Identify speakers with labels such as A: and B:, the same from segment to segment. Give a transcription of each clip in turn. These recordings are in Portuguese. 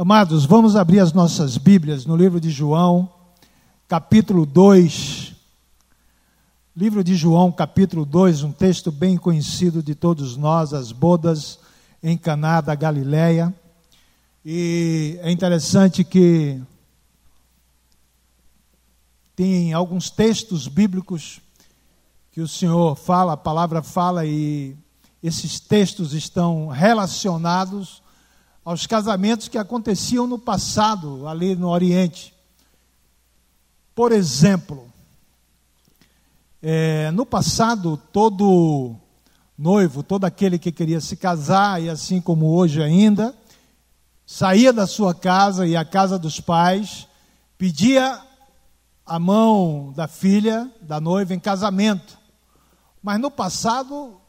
A: Amados, vamos abrir as nossas Bíblias no livro de João, capítulo 2. Livro de João, capítulo 2, um texto bem conhecido de todos nós, as bodas em Caná da Galileia. E é interessante que tem alguns textos bíblicos que o Senhor fala, a palavra fala e esses textos estão relacionados aos casamentos que aconteciam no passado, ali no Oriente. Por exemplo, é, no passado, todo noivo, todo aquele que queria se casar, e assim como hoje ainda, saía da sua casa e a casa dos pais, pedia a mão da filha, da noiva, em casamento. Mas no passado,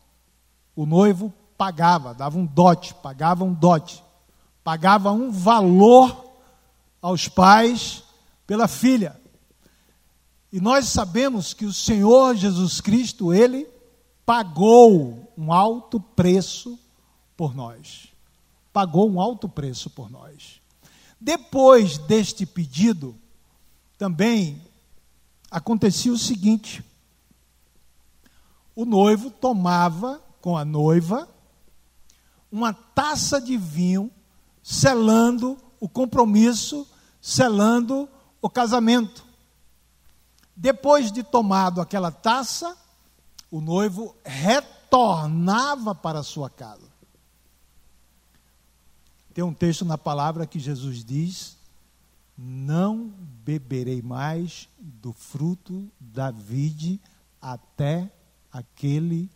A: o noivo pagava, dava um dote, pagava um dote pagava um valor aos pais pela filha. E nós sabemos que o Senhor Jesus Cristo, ele pagou um alto preço por nós. Pagou um alto preço por nós. Depois deste pedido, também acontecia o seguinte: o noivo tomava com a noiva uma taça de vinho selando o compromisso, selando o casamento. Depois de tomado aquela taça, o noivo retornava para a sua casa. Tem um texto na palavra que Jesus diz: Não beberei mais do fruto da vide até aquele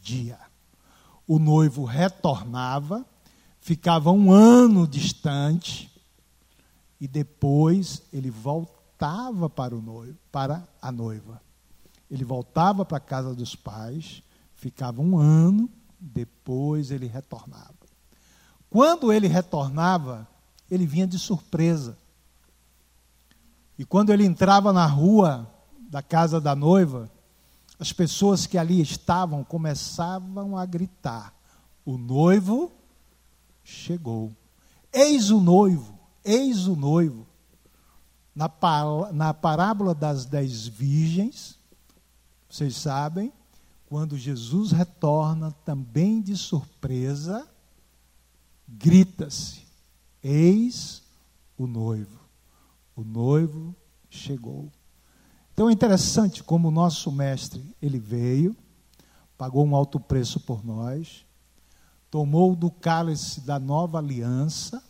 A: dia. O noivo retornava ficava um ano distante e depois ele voltava para o noivo, para a noiva. Ele voltava para a casa dos pais, ficava um ano, depois ele retornava. Quando ele retornava, ele vinha de surpresa. E quando ele entrava na rua da casa da noiva, as pessoas que ali estavam começavam a gritar: O noivo chegou. Eis o noivo, eis o noivo. Na, na parábola das dez virgens, vocês sabem, quando Jesus retorna também de surpresa, grita-se: Eis o noivo. O noivo chegou. Então é interessante como o nosso mestre, ele veio, pagou um alto preço por nós, tomou do cálice da nova aliança.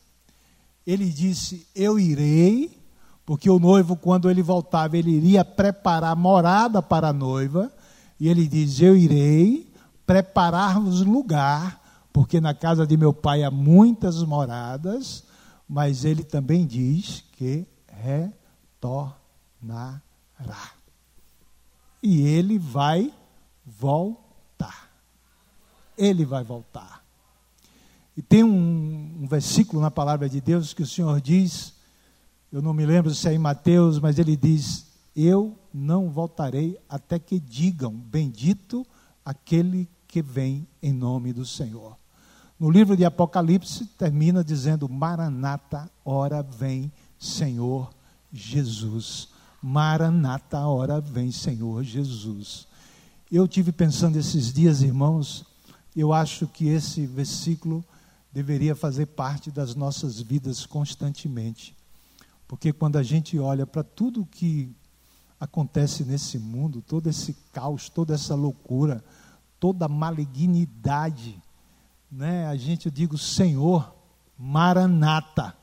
A: Ele disse: Eu irei, porque o noivo, quando ele voltava, ele iria preparar morada para a noiva. E ele diz: Eu irei preparar-vos lugar, porque na casa de meu pai há muitas moradas. Mas ele também diz que retornará. E ele vai voltar. Ele vai voltar. E tem um, um, versículo na palavra de Deus que o Senhor diz, eu não me lembro se é em Mateus, mas ele diz: Eu não voltarei até que digam, bendito aquele que vem em nome do Senhor. No livro de Apocalipse termina dizendo: Maranata, hora vem, Senhor Jesus. Maranata, hora vem, Senhor Jesus. Eu tive pensando esses dias, irmãos, eu acho que esse versículo deveria fazer parte das nossas vidas constantemente. Porque quando a gente olha para tudo que acontece nesse mundo, todo esse caos, toda essa loucura, toda a malignidade, né? A gente eu digo, Senhor, Maranata.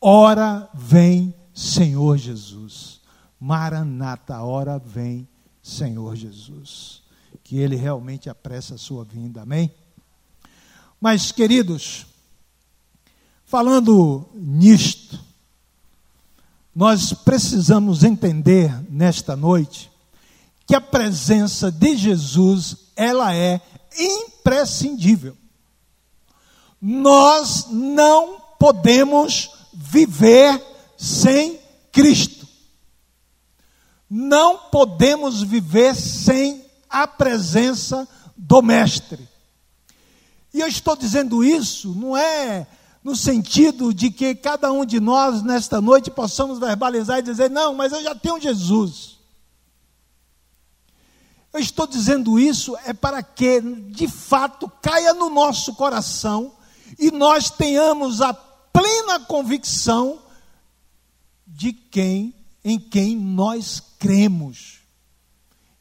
A: Ora vem, Senhor Jesus. Maranata, ora vem, Senhor Jesus. Que ele realmente apresse a sua vinda. Amém? Mas, queridos, falando nisto, nós precisamos entender nesta noite que a presença de Jesus, ela é imprescindível. Nós não podemos viver sem Cristo. Não podemos viver sem a presença do Mestre. E eu estou dizendo isso não é no sentido de que cada um de nós, nesta noite, possamos verbalizar e dizer: não, mas eu já tenho Jesus. Eu estou dizendo isso é para que, de fato, caia no nosso coração e nós tenhamos a plena convicção de quem, em quem nós cremos.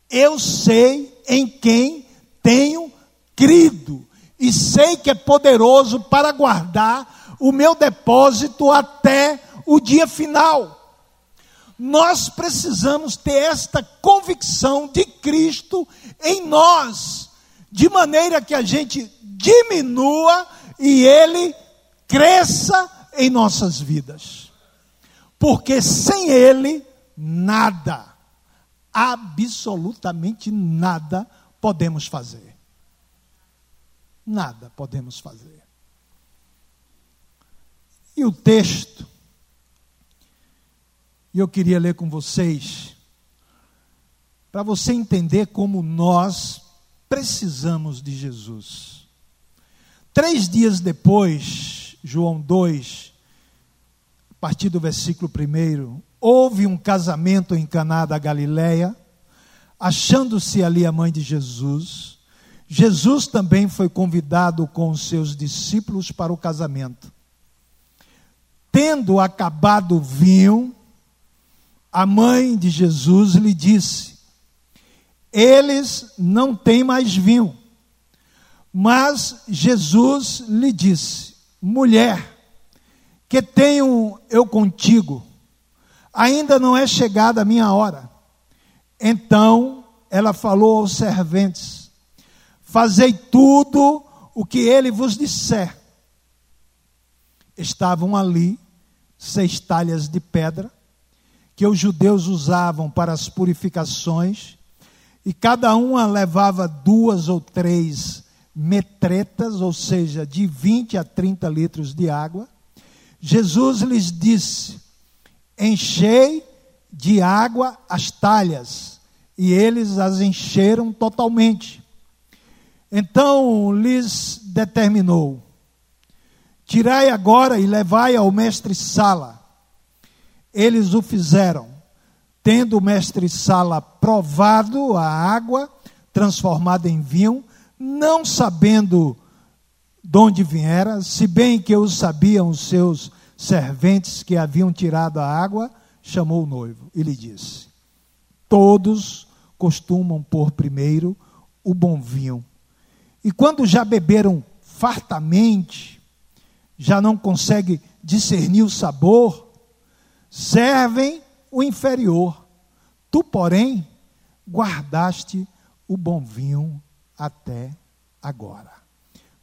A: Eu sei em quem tenho crido e sei que é poderoso para guardar o meu depósito até o dia final. Nós precisamos ter esta convicção de Cristo em nós, de maneira que a gente diminua e ele cresça em nossas vidas. Porque sem ele, nada, absolutamente nada podemos fazer. Nada podemos fazer. E o texto, eu queria ler com vocês, para você entender como nós precisamos de Jesus. Três dias depois, João 2, a partir do versículo 1, houve um casamento em Caná da Galileia, achando-se ali a mãe de Jesus. Jesus também foi convidado com os seus discípulos para o casamento. Tendo acabado o vinho, a mãe de Jesus lhe disse: Eles não têm mais vinho. Mas Jesus lhe disse: Mulher, que tenho eu contigo, ainda não é chegada a minha hora. Então ela falou aos serventes: Fazei tudo o que ele vos disser. Estavam ali seis talhas de pedra que os judeus usavam para as purificações, e cada uma levava duas ou três metretas, ou seja, de 20 a 30 litros de água, Jesus lhes disse: Enchei de água as talhas, e eles as encheram totalmente. Então lhes determinou: Tirai agora e levai ao mestre Sala. Eles o fizeram, tendo o mestre Sala provado a água transformada em vinho, não sabendo de onde viera, se bem que o sabiam os seus serventes que haviam tirado a água, chamou o noivo e lhe disse: Todos costumam pôr primeiro o bom vinho, e quando já beberam fartamente, já não consegue discernir o sabor, servem o inferior. Tu, porém, guardaste o bom vinho até agora.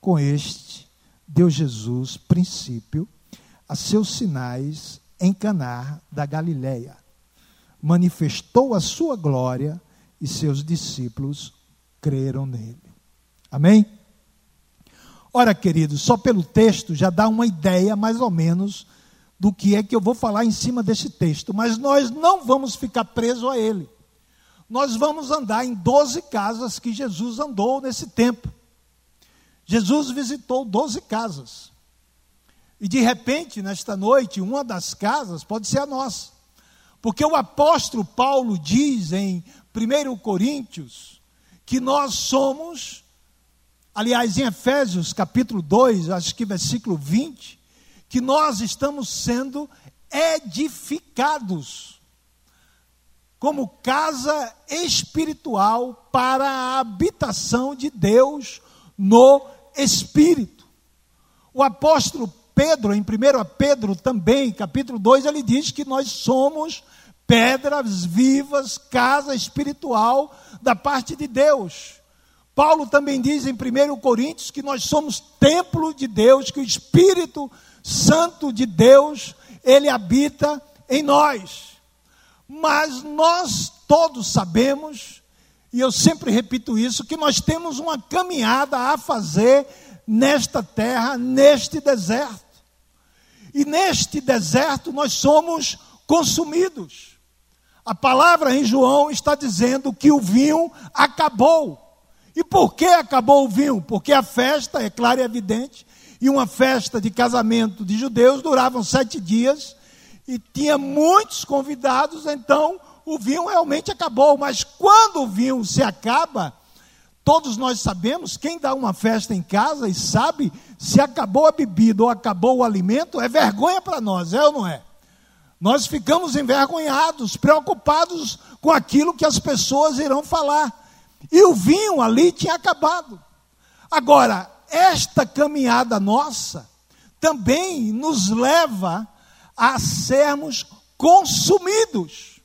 A: Com este, deu Jesus princípio a seus sinais em Caná da Galileia. Manifestou a sua glória e seus discípulos creram nele. Amém? Ora, queridos, só pelo texto já dá uma ideia mais ou menos do que é que eu vou falar em cima desse texto, mas nós não vamos ficar presos a ele nós vamos andar em 12 casas que Jesus andou nesse tempo. Jesus visitou 12 casas. E de repente, nesta noite, uma das casas pode ser a nossa. Porque o apóstolo Paulo diz em 1 Coríntios que nós somos, aliás, em Efésios capítulo 2, acho que versículo 20, que nós estamos sendo edificados como casa espiritual para a habitação de Deus no Espírito. O apóstolo Pedro, em 1 Pedro também, capítulo 2, ele diz que nós somos pedras vivas, casa espiritual da parte de Deus. Paulo também diz em 1 Coríntios que nós somos templo de Deus, que o Espírito Santo de Deus, ele habita em nós. Mas nós todos sabemos, e eu sempre repito isso, que nós temos uma caminhada a fazer nesta terra, neste deserto. E neste deserto nós somos consumidos. A palavra em João está dizendo que o vinho acabou. E por que acabou o vinho? Porque a festa, é claro e evidente, E uma festa de casamento de judeus durava sete dias e tinha muitos convidados, então o vinho realmente acabou. Mas quando o vinho se acaba, todos nós sabemos, quem dá uma festa em casa e sabe se acabou a bebida ou acabou o alimento, é vergonha para nós, é ou não é? Nós ficamos envergonhados, preocupados com aquilo que as pessoas irão falar. E o vinho ali tinha acabado. Agora, esta caminhada nossa também nos leva a sermos consumidos.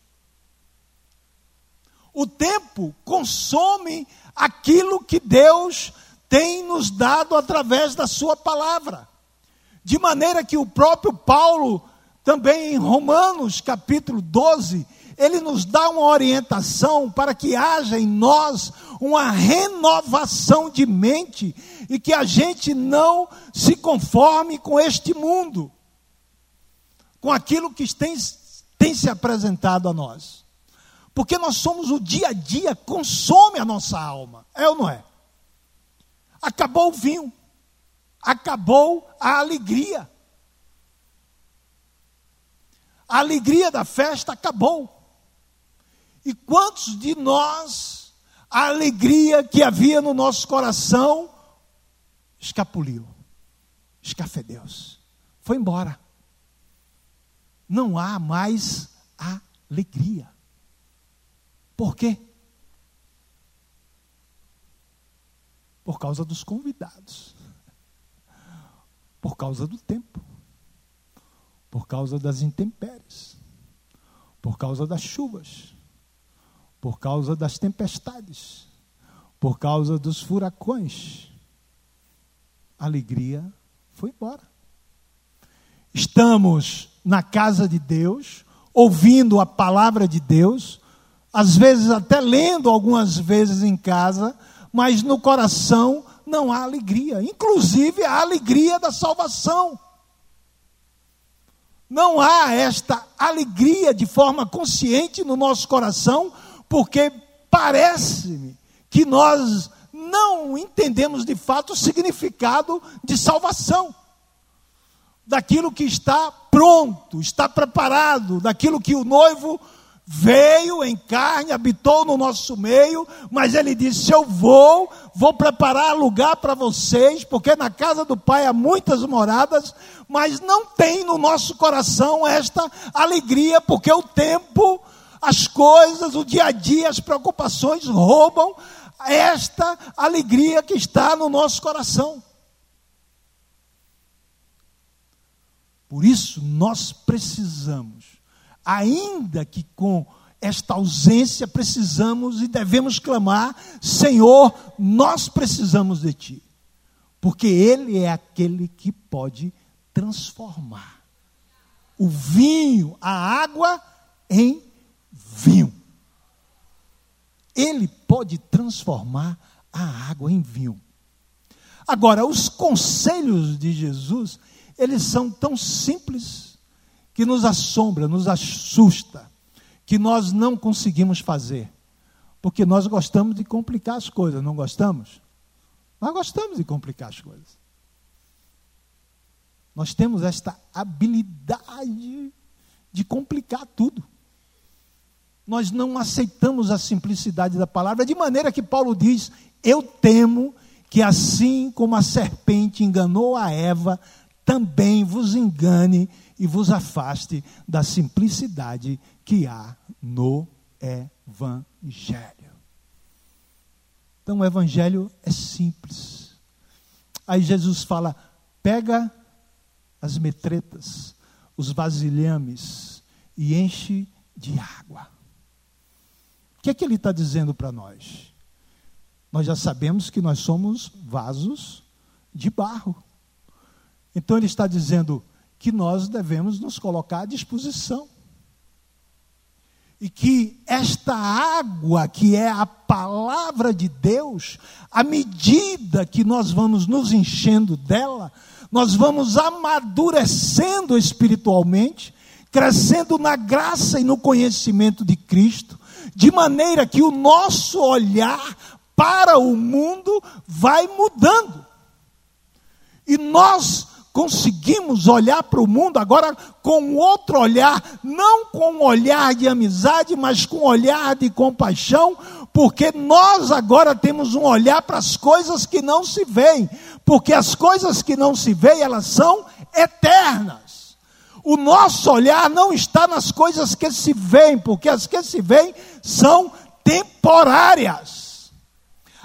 A: O tempo consome aquilo que Deus tem nos dado através da Sua palavra. De maneira que o próprio Paulo, também em Romanos capítulo 12, ele nos dá uma orientação para que haja em nós uma renovação de mente e que a gente não se conforme com este mundo, com aquilo que tem, tem se apresentado a nós. Porque nós somos o dia a dia, consome a nossa alma, é ou não é? Acabou o vinho, acabou a alegria. A alegria da festa acabou. E quantos de nós, a alegria que havia no nosso coração, escapuliu, escafedeus, foi embora. Não há mais alegria. Por quê? Por causa dos convidados, por causa do tempo, por causa das intempéries, por causa das chuvas, por causa das tempestades, por causa dos furacões. A alegria foi embora. Estamos na casa de Deus, ouvindo a palavra de Deus, às vezes até lendo algumas vezes em casa, mas no coração não há alegria, inclusive a alegria da salvação. Não há esta alegria de forma consciente no nosso coração, porque parece-me que nós não entendemos de fato o significado de salvação, daquilo que está pronto, está preparado, daquilo que o noivo veio em carne, habitou no nosso meio, mas ele disse: Eu vou, vou preparar lugar para vocês, porque na casa do Pai há muitas moradas, mas não tem no nosso coração esta alegria, porque o tempo as coisas, o dia a dia, as preocupações roubam esta alegria que está no nosso coração. Por isso, nós precisamos, ainda que com esta ausência, precisamos e devemos clamar: Senhor, nós precisamos de Ti, porque Ele é aquele que pode transformar o vinho, a água, em vinho. Ele pode transformar a água em vinho. Agora, os conselhos de Jesus, eles são tão simples que nos assombra, nos assusta, que nós não conseguimos fazer. Porque nós gostamos de complicar as coisas, não gostamos? Nós gostamos de complicar as coisas. Nós temos esta habilidade de complicar tudo nós não aceitamos a simplicidade da palavra, de maneira que Paulo diz: Eu temo que assim como a serpente enganou a Eva, também vos engane e vos afaste da simplicidade que há no Evangelho. Então o Evangelho é simples. Aí Jesus fala: pega as metretas, os vasilhames e enche de água que, é que ele está dizendo para nós? Nós já sabemos que nós somos vasos de barro. Então ele está dizendo que nós devemos nos colocar à disposição. E que esta água, que é a palavra de Deus, à medida que nós vamos nos enchendo dela, nós vamos amadurecendo espiritualmente, crescendo na graça e no conhecimento de Cristo, de maneira que o nosso olhar para o mundo vai mudando. E nós conseguimos olhar para o mundo agora com outro olhar, não com um olhar de amizade, mas com um olhar de compaixão, porque nós agora temos um olhar para as coisas que não se veem, porque as coisas que não se veem, elas são eternas. O nosso olhar não está nas coisas que se veem, porque as que se veem são temporárias.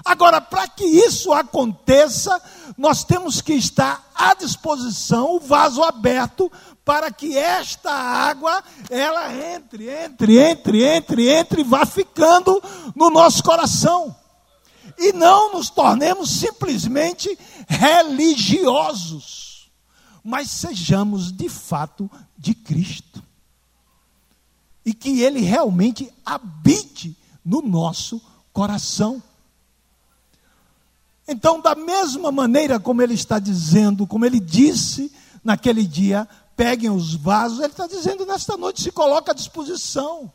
A: Agora, para que isso aconteça, nós temos que estar à disposição, o vaso aberto, para que esta água, ela entre, entre, entre, entre, entre, e vá ficando no nosso coração. E não nos tornemos simplesmente religiosos, mas sejamos de fato de Cristo. E que Ele realmente habite no nosso coração. Então, da mesma maneira como ele está dizendo, como ele disse naquele dia, peguem os vasos, ele está dizendo nesta noite, se coloca à disposição.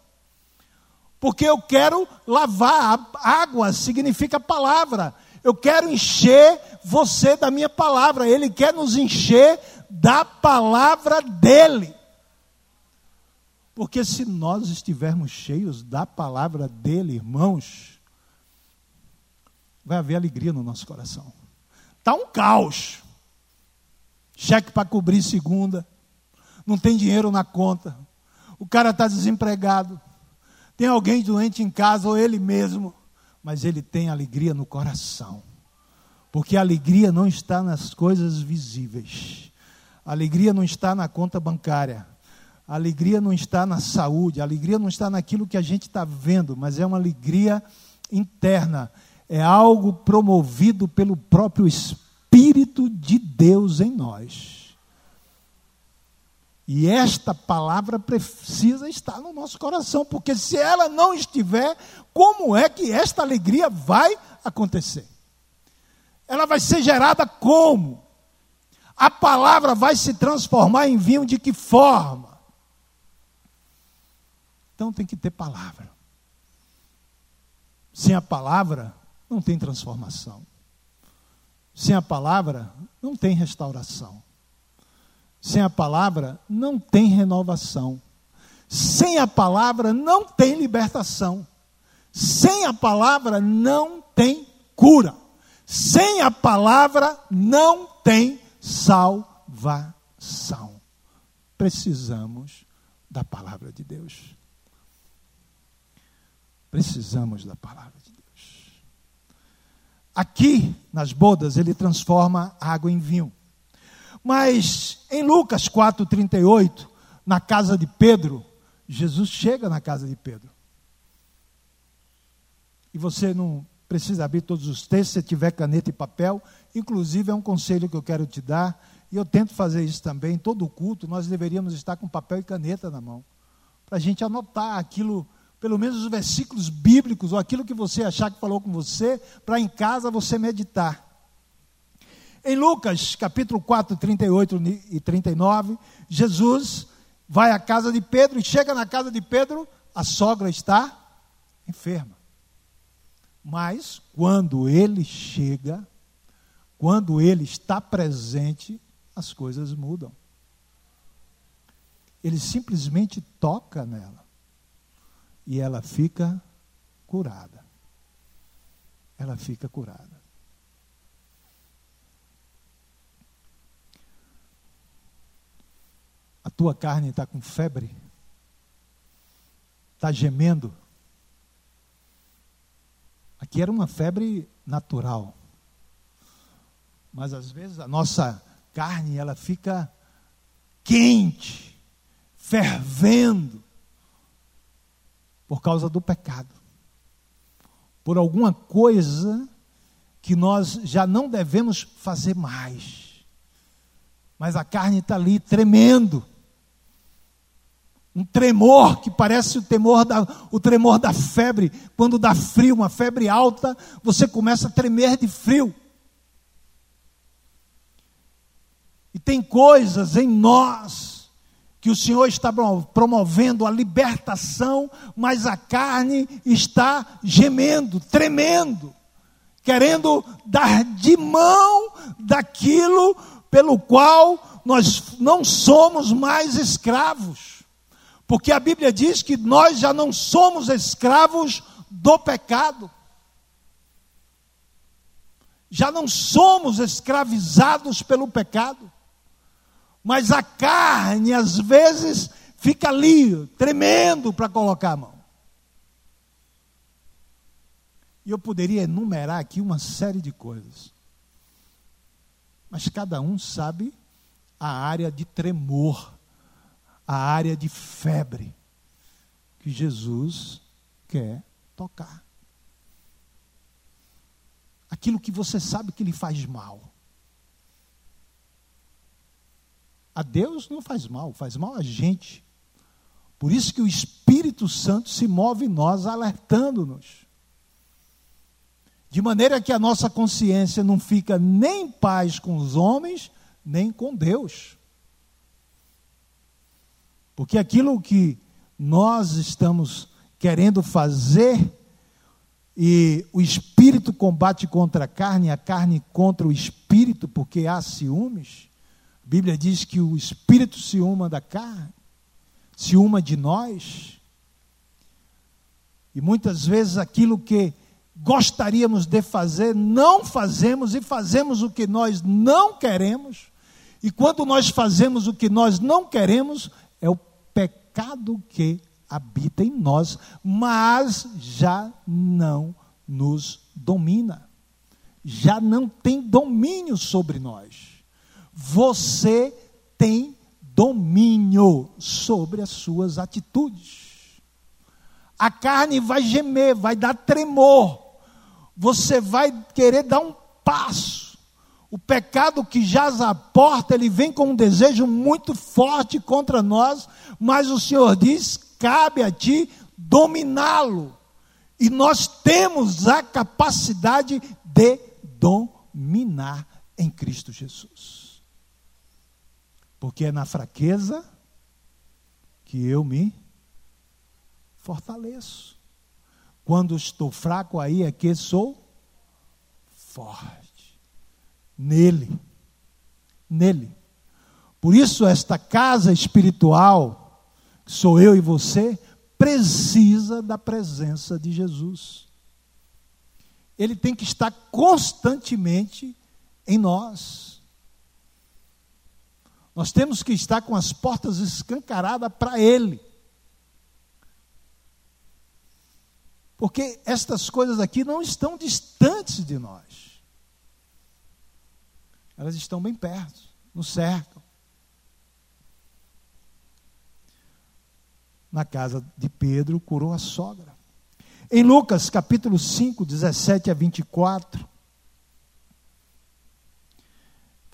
A: Porque eu quero lavar, água significa palavra. Eu quero encher você da minha palavra. Ele quer nos encher da palavra dele. Porque se nós estivermos cheios da palavra dele, irmãos, vai haver alegria no nosso coração. Está um caos. Cheque para cobrir segunda. Não tem dinheiro na conta. O cara está desempregado. Tem alguém doente em casa ou ele mesmo. Mas ele tem alegria no coração. Porque a alegria não está nas coisas visíveis. A alegria não está na conta bancária. A alegria não está na saúde. A alegria não está naquilo que a gente está vendo. Mas é uma alegria interna é algo promovido pelo próprio Espírito de Deus em nós. E esta palavra precisa estar no nosso coração, porque se ela não estiver, como é que esta alegria vai acontecer? Ela vai ser gerada como? A palavra vai se transformar em vinho de que forma? Então tem que ter palavra. Sem a palavra, não tem transformação. Sem a palavra, não tem restauração. Sem a palavra, não tem renovação. Sem a palavra, não tem libertação. Sem a palavra, não tem cura. Sem a palavra, não tem salvação. Precisamos da palavra de Deus. Precisamos da palavra de Deus. Aqui, nas bodas, ele transforma água em vinho. Mas em Lucas 4,38, na casa de Pedro, Jesus chega na casa de Pedro. E você não precisa abrir todos os textos, se tiver caneta e papel. Inclusive, é um conselho que eu quero te dar, e eu tento fazer isso também. Em todo culto, nós deveríamos estar com papel e caneta na mão, para a gente anotar aquilo pelo menos os versículos bíblicos, ou aquilo que você achar que falou com você, para em casa você meditar. Em Lucas, capítulo 4, 38 e 39, Jesus vai à casa de Pedro e chega na casa de Pedro, a sogra está enferma. Mas quando ele chega, quando ele está presente, as coisas mudam. Ele simplesmente toca nela e ela fica curada. Ela fica curada. A tua carne está com febre? Está gemendo? Aqui era uma febre natural. Mas às vezes a nossa carne ela fica quente, fervendo por causa do pecado. Por alguma coisa que nós já não devemos fazer mais. Mas a carne está ali tremendo. Um tremor que parece o, temor da, o tremor da febre. Quando dá frio, uma febre alta, você começa a tremer de frio. E tem coisas em nós que o Senhor está promovendo a libertação, mas a carne está gemendo, tremendo, querendo dar de mão daquilo pelo qual nós não somos mais escravos. Porque a Bíblia diz que nós já não somos escravos do pecado. Já não somos escravizados pelo pecado. Mas a carne, às vezes, fica ali, tremendo para colocar a mão. E eu poderia enumerar aqui uma série de coisas. Mas cada um sabe a área de tremor, a área de febre que Jesus quer tocar. Aquilo que você sabe que lhe faz mal. A Deus não faz mal, faz mal a gente. Por isso que o Espírito Santo se move em nós, alertando-nos. De maneira que a nossa consciência não fica nem em paz com os homens, nem com Deus. Porque aquilo que nós estamos querendo fazer, e o espírito combate contra a carne, a carne contra o espírito, porque há ciúmes. A Bíblia diz que o espírito ciúma da carne, ciúma de nós. E muitas vezes aquilo que gostaríamos de fazer, não fazemos e fazemos o que nós não queremos. E quando nós fazemos o que nós não queremos, é o pecado que habita em nós, mas já não nos domina. Já não tem domínio sobre nós. Você tem domínio sobre as suas atitudes. A carne vai gemer, vai dar tremor, você vai querer dar um passo. O pecado que jaz à porta, ele vem com um desejo muito forte contra nós, mas o Senhor diz: cabe a ti dominá-lo. E nós temos a capacidade de dominar em Cristo Jesus. Porque é na fraqueza que eu me fortaleço. Quando estou fraco, aí é que sou forte. Nele. Nele. Por isso, esta casa espiritual, que sou eu e você, precisa da presença de Jesus. Ele tem que estar constantemente em nós. Nós temos que estar com as portas escancaradas para Ele. Porque estas coisas aqui não estão distantes de nós. Elas estão bem perto, nos cercam. Na casa de Pedro, curou a sogra. Em Lucas capítulo 5, 17 a 24.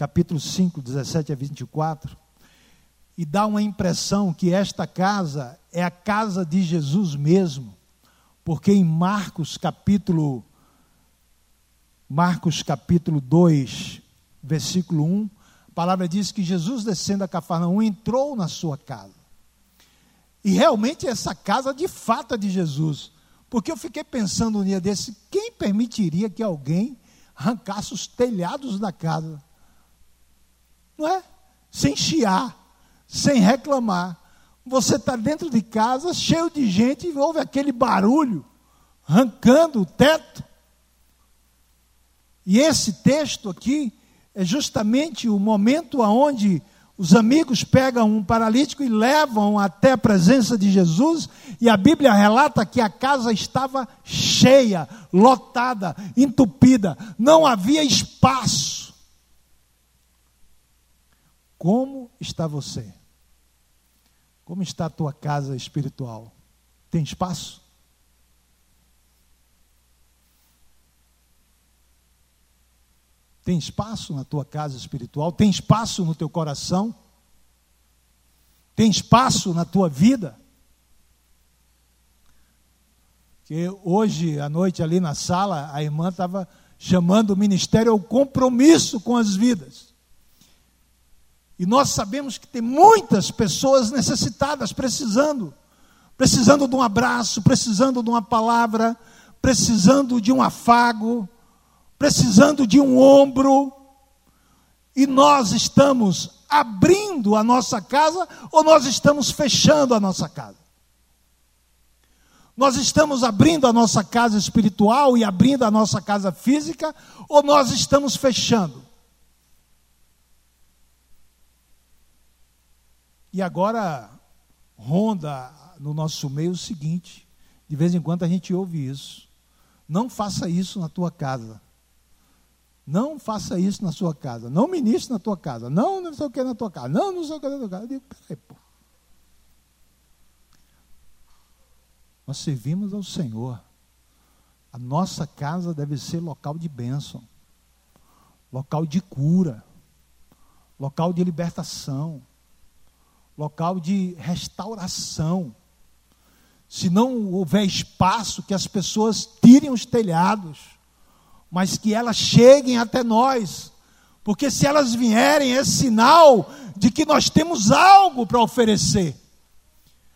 A: Capítulo 5, 17 a 24. E dá uma impressão que esta casa é a casa de Jesus mesmo porque em Marcos capítulo Marcos capítulo 2, versículo 1, a palavra diz que Jesus descendo a Cafarnaum entrou na sua casa. E realmente essa casa de fato é de Jesus. Porque eu fiquei pensando um dia desse, quem permitiria que alguém arrancasse os telhados da casa? Não é? Sem chiar, sem reclamar. Você está dentro de casa, cheio de gente, e ouve aquele barulho, arrancando o teto. E esse texto aqui é justamente o momento onde os amigos pegam um paralítico e levam até a presença de Jesus, e a Bíblia relata que a casa estava cheia, lotada, entupida, não havia espaço. Como está você? Como está a tua casa espiritual? Tem espaço? Tem espaço na tua casa espiritual? Tem espaço no teu coração? Tem espaço na tua vida? Que hoje à noite ali na sala a irmã estava chamando o ministério ao compromisso com as vidas. E nós sabemos que tem muitas pessoas necessitadas, precisando, precisando de um abraço, precisando de uma palavra, precisando de um afago, precisando de um ombro. E nós estamos abrindo a nossa casa ou nós estamos fechando a nossa casa? Nós estamos abrindo a nossa casa espiritual e abrindo a nossa casa física ou nós estamos fechando? E agora ronda no nosso meio o seguinte: de vez em quando a gente ouve isso. Não faça isso na tua casa. Não faça isso na sua casa. Não ministre na tua casa. Não, não sei o que na tua casa. Não, não sei o que na tua casa. Eu digo, peraí, pô. Nós servimos ao Senhor. A nossa casa deve ser local de bênção, local de cura, local de libertação, local de restauração. Se não houver espaço, que as pessoas tirem os telhados, mas que elas cheguem até nós, porque se elas vierem, é sinal de que nós temos algo para oferecer.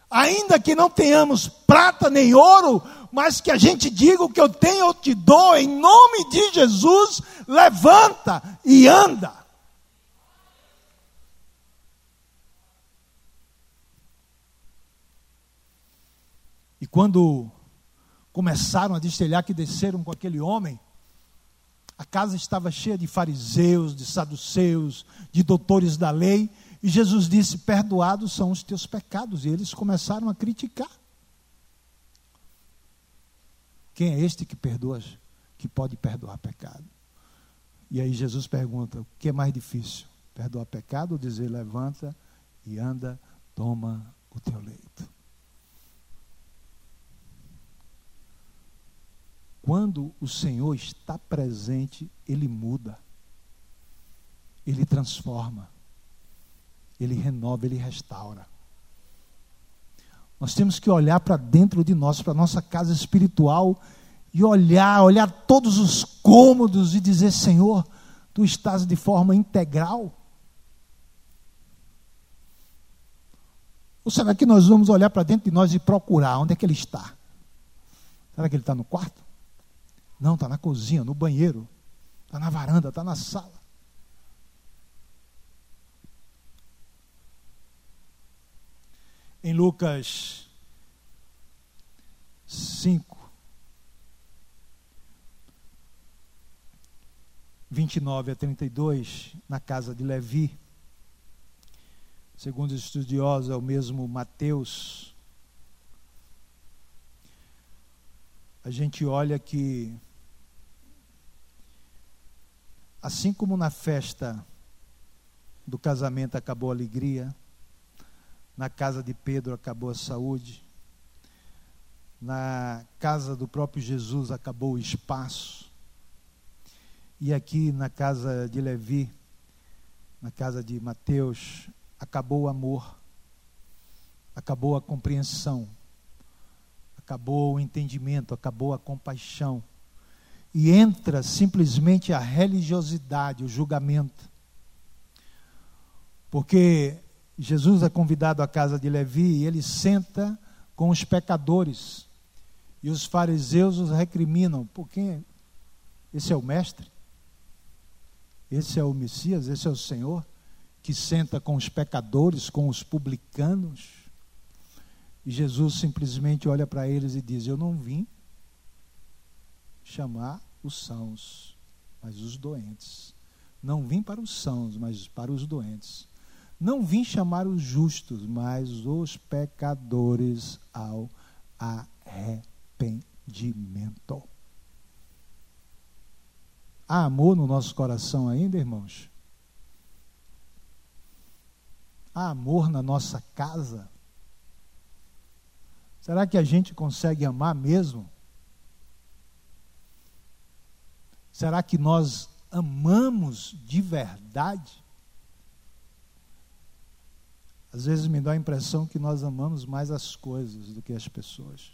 A: Ainda que não tenhamos prata nem ouro, mas que a gente diga o que eu tenho, eu te dou, em nome de Jesus, levanta e anda. E quando começaram a destelhar que desceram com aquele homem, a casa estava cheia de fariseus, de saduceus, de doutores da lei, e Jesus disse: Perdoados são os teus pecados. E eles começaram a criticar. Quem é este que perdoa, que pode perdoar pecado? E aí Jesus pergunta: o que é mais difícil? Perdoar pecado ou dizer levanta e anda, toma o teu leito? Quando o Senhor está presente, Ele muda, Ele transforma, Ele renova, Ele restaura. Nós temos que olhar para dentro de nós, para a nossa casa espiritual, e olhar, olhar todos os cômodos e dizer: Senhor, tu estás de forma integral. Ou será que nós vamos olhar para dentro de nós e procurar onde é que ele está? Será que ele está no quarto? Não, está na cozinha, no banheiro, está na varanda, está na sala. Em Lucas 5, 29 a 32, na casa de Levi, segundo os estudiosos, é o mesmo Mateus. A gente olha que Assim como na festa do casamento acabou a alegria, na casa de Pedro acabou a saúde, na casa do próprio Jesus acabou o espaço, e aqui na casa de Levi, na casa de Mateus, acabou o amor, acabou a compreensão, acabou o entendimento, acabou a compaixão e entra simplesmente a religiosidade, o julgamento. Porque Jesus é convidado à casa de Levi e ele senta com os pecadores. E os fariseus os recriminam, porque esse é o mestre, esse é o Messias, esse é o Senhor, que senta com os pecadores, com os publicanos. E Jesus simplesmente olha para eles e diz: Eu não vim chamar os sãos, mas os doentes. Não vim para os sãos, mas para os doentes. Não vim chamar os justos, mas os pecadores ao arrependimento. Há amor no nosso coração ainda, irmãos? Há amor na nossa casa? Será que a gente consegue amar mesmo? Será que nós amamos de verdade? Às vezes me dá a impressão que nós amamos mais as coisas do que as pessoas.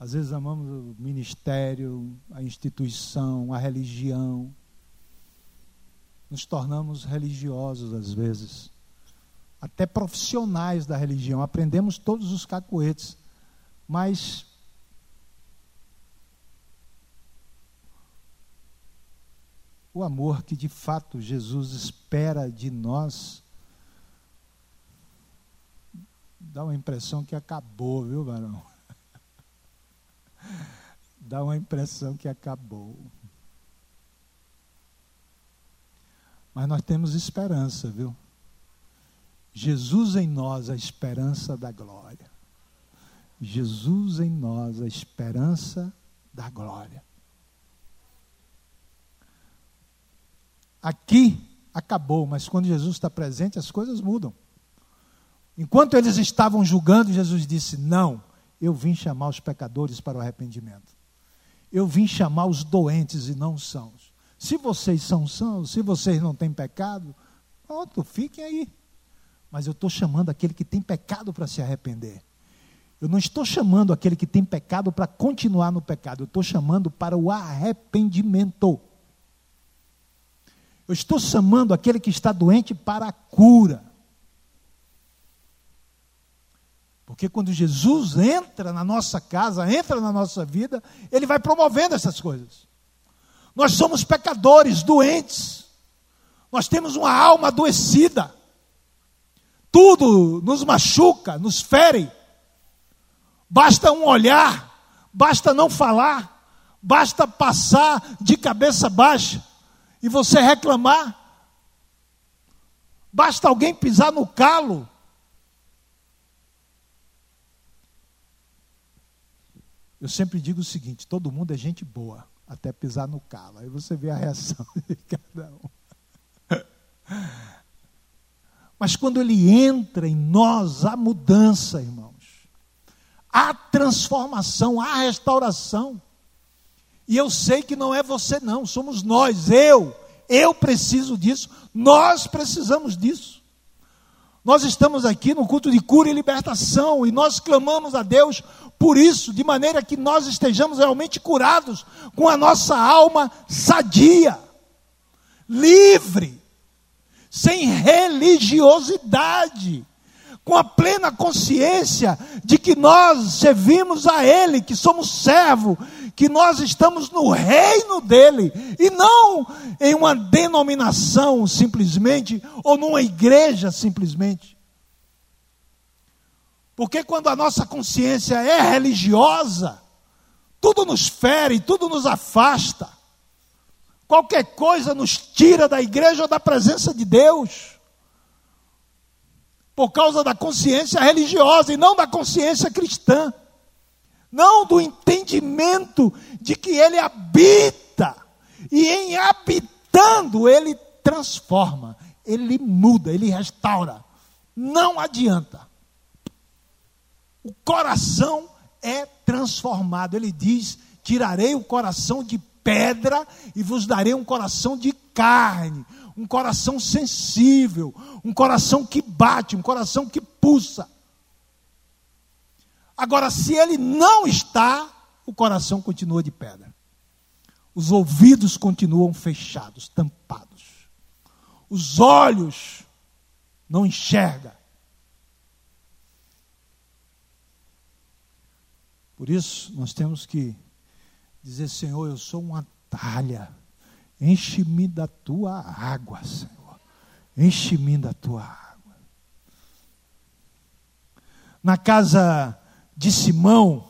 A: Às vezes amamos o ministério, a instituição, a religião. Nos tornamos religiosos às vezes. Até profissionais da religião. Aprendemos todos os cacoetes. Mas o amor que de fato Jesus espera de nós, dá uma impressão que acabou, viu, varão? Dá uma impressão que acabou. Mas nós temos esperança, viu? Jesus em nós, a esperança da glória. Jesus em nós, a esperança da glória. Aqui acabou, mas quando Jesus está presente, as coisas mudam. Enquanto eles estavam julgando, Jesus disse: Não, eu vim chamar os pecadores para o arrependimento. Eu vim chamar os doentes e não os sãos. Se vocês são sãos, se vocês não têm pecado, pronto, fiquem aí. Mas eu estou chamando aquele que tem pecado para se arrepender. Eu não estou chamando aquele que tem pecado para continuar no pecado, eu estou chamando para o arrependimento. Eu estou chamando aquele que está doente para a cura. Porque quando Jesus entra na nossa casa, entra na nossa vida, ele vai promovendo essas coisas. Nós somos pecadores, doentes. Nós temos uma alma adoecida. Tudo nos machuca, nos fere. Basta um olhar, basta não falar, basta passar de cabeça baixa e você reclamar. Basta alguém pisar no calo. Eu sempre digo o seguinte: todo mundo é gente boa, até pisar no calo. Aí você vê a reação de cada um. Mas quando ele entra em nós, há mudança, irmãos. Há transformação, há restauração. E eu sei que não é você, não, somos nós, eu. Eu preciso disso, nós precisamos disso. Nós estamos aqui no culto de cura e libertação e nós clamamos a Deus por isso, de maneira que nós estejamos realmente curados, com a nossa alma sadia, livre, sem religiosidade com a plena consciência de que nós servimos a Ele, que somos servo, que nós estamos no reino dele, e não em uma denominação simplesmente, ou numa igreja simplesmente. Porque quando a nossa consciência é religiosa, tudo nos fere, tudo nos afasta, qualquer coisa nos tira da igreja ou da presença de Deus por causa da consciência religiosa e não da consciência cristã. Não do entendimento de que ele habita e em habitando ele transforma, ele muda, ele restaura. Não adianta. O coração é transformado. Ele diz: Tirarei o coração de pedra e vos darei um coração de carne um coração sensível, um coração que bate, um coração que pulsa. Agora, se ele não está, o coração continua de pedra. Os ouvidos continuam fechados, tampados. Os olhos não enxergam. Por isso, nós temos que dizer: Senhor, eu sou uma talha Enche-me da tua água, Senhor. Enche-me da tua água. Na casa de Simão,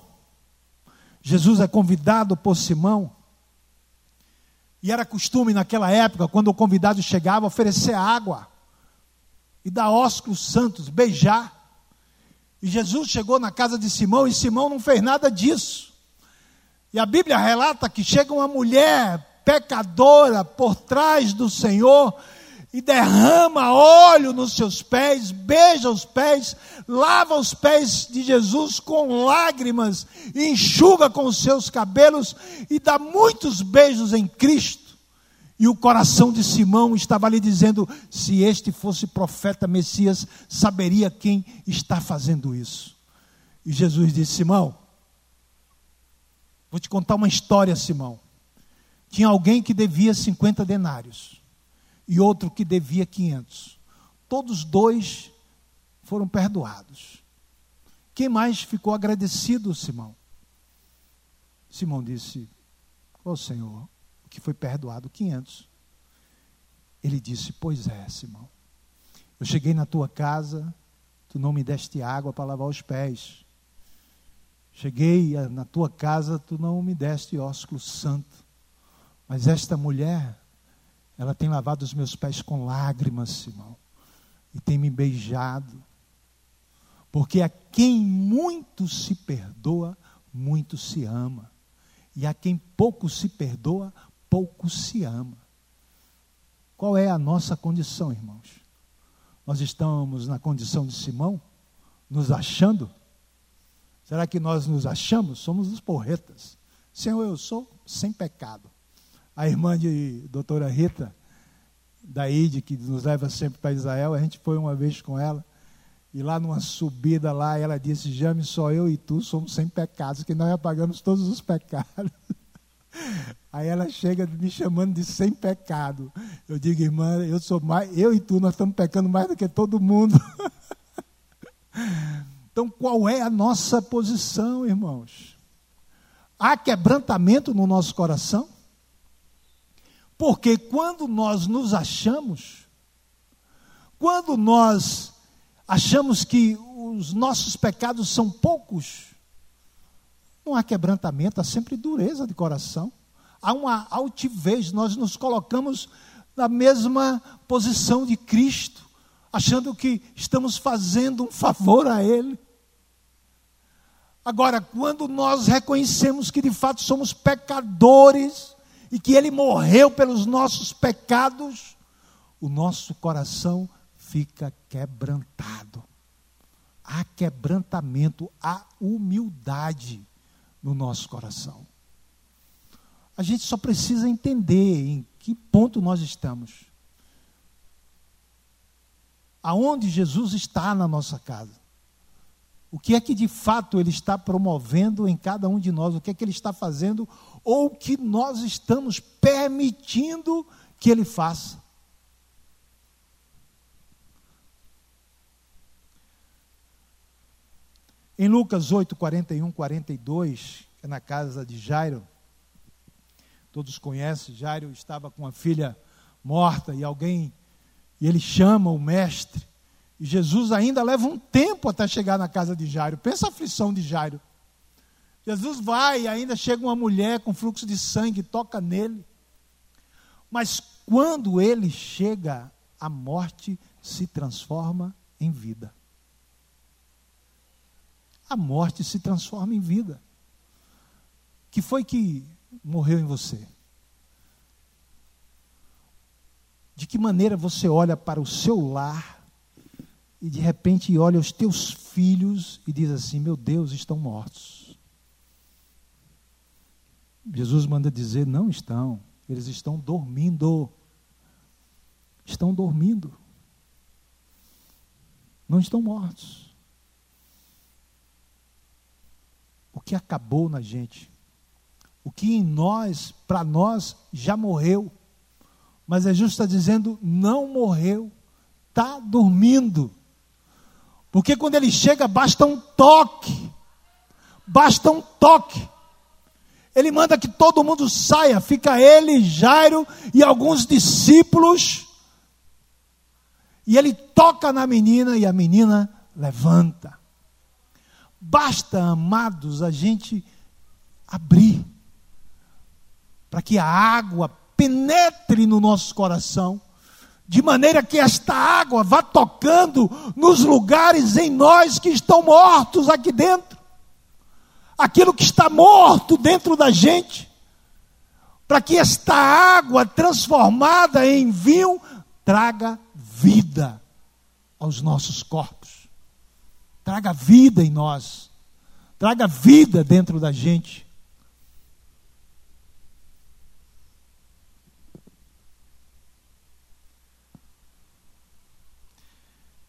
A: Jesus é convidado por Simão. E era costume naquela época, quando o convidado chegava, oferecer água e dar ósculos santos, beijar. E Jesus chegou na casa de Simão e Simão não fez nada disso. E a Bíblia relata que chega uma mulher pecadora por trás do Senhor e derrama óleo nos seus pés, beija os pés, lava os pés de Jesus com lágrimas, enxuga com os seus cabelos e dá muitos beijos em Cristo. E o coração de Simão estava ali dizendo: se este fosse profeta Messias, saberia quem está fazendo isso. E Jesus disse: Simão, vou te contar uma história, Simão. Tinha alguém que devia 50 denários e outro que devia 500. Todos dois foram perdoados. Quem mais ficou agradecido, Simão? Simão disse: Ô oh, Senhor, que foi perdoado? 500. Ele disse: Pois é, Simão. Eu cheguei na tua casa, tu não me deste água para lavar os pés. Cheguei na tua casa, tu não me deste ósculo santo. Mas esta mulher, ela tem lavado os meus pés com lágrimas, Simão, e tem me beijado. Porque a quem muito se perdoa, muito se ama. E a quem pouco se perdoa, pouco se ama. Qual é a nossa condição, irmãos? Nós estamos na condição de Simão, nos achando? Será que nós nos achamos? Somos os porretas. Senhor, eu sou sem pecado. A irmã de doutora Rita, da IDE, que nos leva sempre para Israel, a gente foi uma vez com ela. E lá numa subida lá, ela disse: Jame, só eu e tu somos sem pecados, que nós apagamos todos os pecados. Aí ela chega me chamando de sem pecado. Eu digo, irmã, eu sou mais, eu e tu, nós estamos pecando mais do que todo mundo. então, qual é a nossa posição, irmãos? Há quebrantamento no nosso coração? Porque quando nós nos achamos, quando nós achamos que os nossos pecados são poucos, não há quebrantamento, há sempre dureza de coração. Há uma altivez, nós nos colocamos na mesma posição de Cristo, achando que estamos fazendo um favor a Ele. Agora, quando nós reconhecemos que de fato somos pecadores e que Ele morreu pelos nossos pecados, o nosso coração fica quebrantado. Há quebrantamento, há humildade no nosso coração. A gente só precisa entender em que ponto nós estamos. Aonde Jesus está na nossa casa. O que é que de fato Ele está promovendo em cada um de nós? O que é que Ele está fazendo? Ou o que nós estamos permitindo que Ele faça? Em Lucas 8, 41, 42, é na casa de Jairo, todos conhecem, Jairo estava com a filha morta e alguém, e ele chama o mestre, Jesus ainda leva um tempo até chegar na casa de Jairo. Pensa a aflição de Jairo. Jesus vai e ainda chega uma mulher com fluxo de sangue, toca nele. Mas quando ele chega, a morte se transforma em vida a morte se transforma em vida. Que foi que morreu em você? De que maneira você olha para o seu lar e de repente olha os teus filhos e diz assim: Meu Deus, estão mortos. Jesus manda dizer: Não estão, eles estão dormindo. Estão dormindo. Não estão mortos. o que acabou na gente, o que em nós, para nós, já morreu. Mas Jesus está dizendo: não morreu, está dormindo. Porque quando ele chega, basta um toque, basta um toque. Ele manda que todo mundo saia, fica ele, Jairo e alguns discípulos. E ele toca na menina e a menina levanta. Basta, amados, a gente abrir para que a água penetre no nosso coração, de maneira que esta água vá tocando nos lugares em nós que estão mortos aqui dentro. Aquilo que está morto dentro da gente, para que esta água transformada em vinho traga vida aos nossos corpos traga vida em nós, traga vida dentro da gente.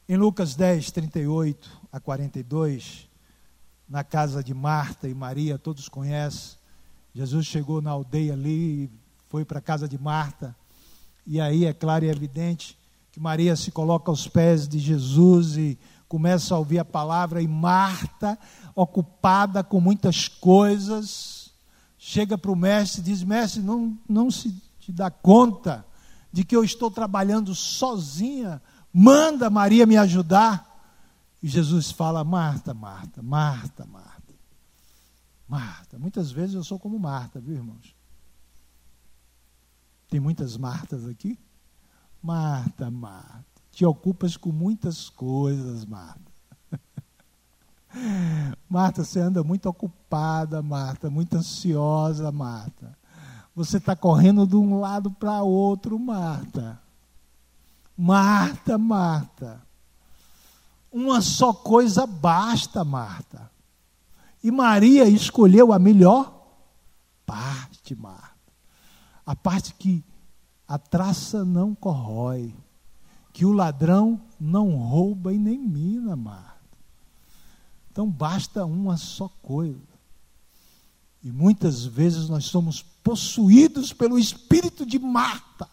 A: Em Lucas 10, 38 a 42, na casa de Marta e Maria, todos conhecem, Jesus chegou na aldeia ali, foi para a casa de Marta, e aí é claro e evidente que Maria se coloca aos pés de Jesus e começa a ouvir a palavra e Marta, ocupada com muitas coisas, chega para o mestre e diz: Mestre, não, não se te dá conta de que eu estou trabalhando sozinha, manda Maria me ajudar. E Jesus fala: Marta, Marta, Marta, Marta. Marta. Muitas vezes eu sou como Marta, viu, irmãos? Tem muitas Martas aqui? Marta, Marta. Te ocupas com muitas coisas, Marta. Marta, você anda muito ocupada, Marta, muito ansiosa, Marta. Você está correndo de um lado para outro, Marta. Marta, Marta. Uma só coisa basta, Marta. E Maria escolheu a melhor parte, Marta. A parte que a traça não corrói, que o ladrão não rouba e nem mina, Marta. Então basta uma só coisa. E muitas vezes nós somos possuídos pelo espírito de Marta.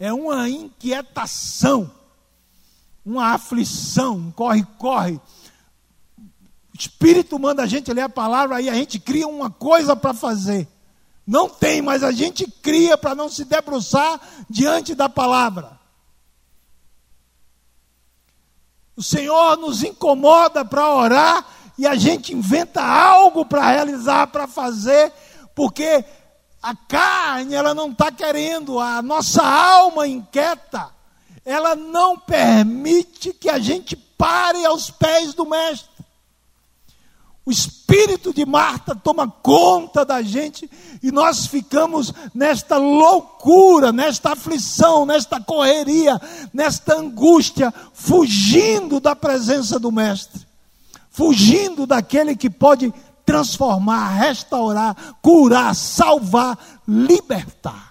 A: É uma inquietação, uma aflição, um corre-corre. O espírito manda a gente ler a palavra e a gente cria uma coisa para fazer. Não tem, mas a gente cria para não se debruçar diante da palavra. O Senhor nos incomoda para orar e a gente inventa algo para realizar, para fazer, porque a carne ela não está querendo, a nossa alma inquieta, ela não permite que a gente pare aos pés do Mestre. O espírito de Marta toma conta da gente e nós ficamos nesta loucura, nesta aflição, nesta correria, nesta angústia, fugindo da presença do Mestre, fugindo daquele que pode transformar, restaurar, curar, salvar, libertar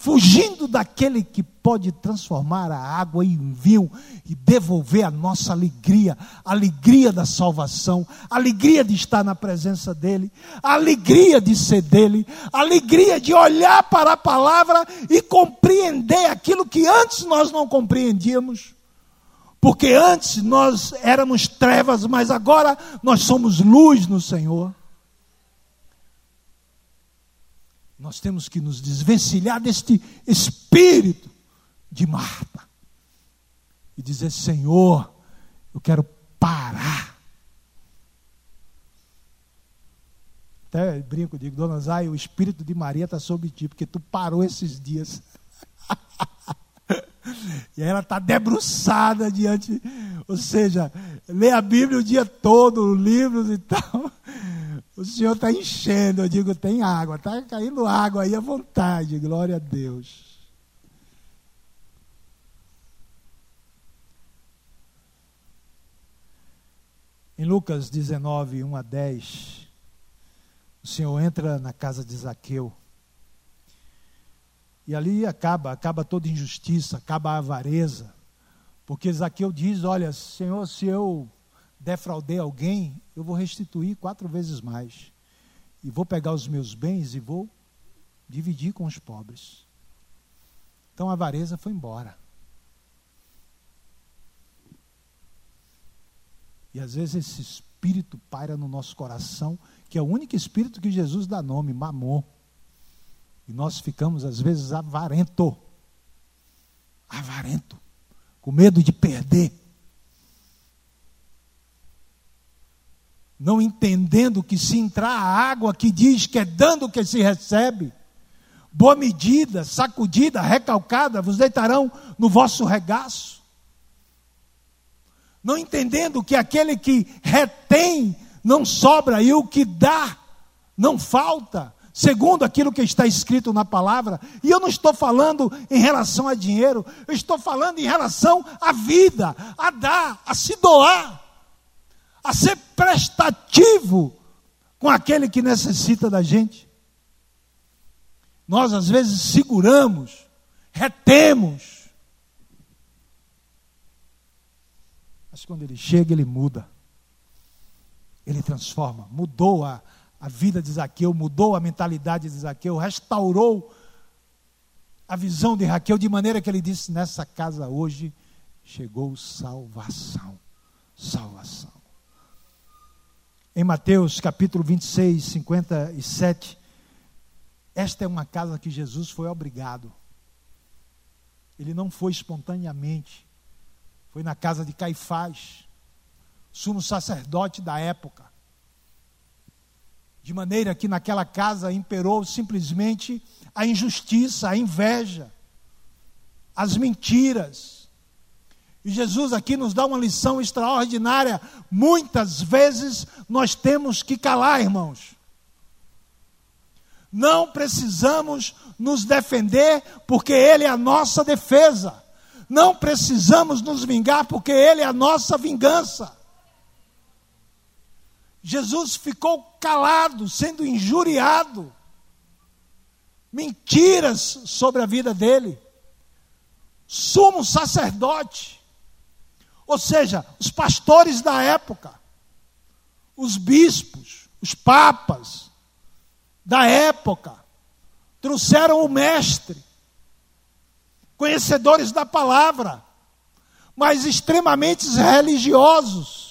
A: fugindo daquele que pode transformar a água em vinho e devolver a nossa alegria, a alegria da salvação, a alegria de estar na presença dEle, a alegria de ser dEle, a alegria de olhar para a palavra e compreender aquilo que antes nós não compreendíamos. Porque antes nós éramos trevas, mas agora nós somos luz no Senhor. Nós temos que nos desvencilhar deste espírito de Marta e dizer: Senhor, eu quero parar. Até brinco, digo, Dona Zay, o espírito de Maria está sobre ti, porque tu parou esses dias. e ela está debruçada diante, ou seja, lê a Bíblia o dia todo, livros e tal. O Senhor está enchendo, eu digo, tem água, está caindo água aí à vontade, glória a Deus. Em Lucas 19, 1 a 10, o Senhor entra na casa de Zaqueu. E ali acaba, acaba toda injustiça, acaba a avareza. Porque Zaqueu diz: Olha, Senhor, se eu defraudei alguém, eu vou restituir quatro vezes mais. E vou pegar os meus bens e vou dividir com os pobres. Então a avareza foi embora. E às vezes esse espírito paira no nosso coração, que é o único espírito que Jesus dá nome, mamon. E nós ficamos às vezes avarento. Avarento. Com medo de perder. não entendendo que se entrar a água que diz que é dando que se recebe, boa medida, sacudida, recalcada, vos deitarão no vosso regaço. Não entendendo que aquele que retém não sobra e o que dá não falta, segundo aquilo que está escrito na palavra. E eu não estou falando em relação a dinheiro, eu estou falando em relação à vida, a dar, a se doar a ser prestativo com aquele que necessita da gente. Nós às vezes seguramos, retemos. Mas quando ele chega, ele muda. Ele transforma. Mudou a, a vida de Zaqueu, mudou a mentalidade de Zaqueu, restaurou a visão de Raquel, de maneira que ele disse: Nessa casa hoje chegou salvação. Salvação. Em Mateus capítulo 26, 57, Esta é uma casa que Jesus foi obrigado. Ele não foi espontaneamente. Foi na casa de Caifás, sumo sacerdote da época. De maneira que naquela casa imperou simplesmente a injustiça, a inveja, as mentiras. E Jesus aqui nos dá uma lição extraordinária. Muitas vezes nós temos que calar, irmãos. Não precisamos nos defender, porque Ele é a nossa defesa. Não precisamos nos vingar, porque Ele é a nossa vingança. Jesus ficou calado, sendo injuriado. Mentiras sobre a vida dele. Sumo sacerdote. Ou seja, os pastores da época, os bispos, os papas, da época, trouxeram o mestre, conhecedores da palavra, mas extremamente religiosos.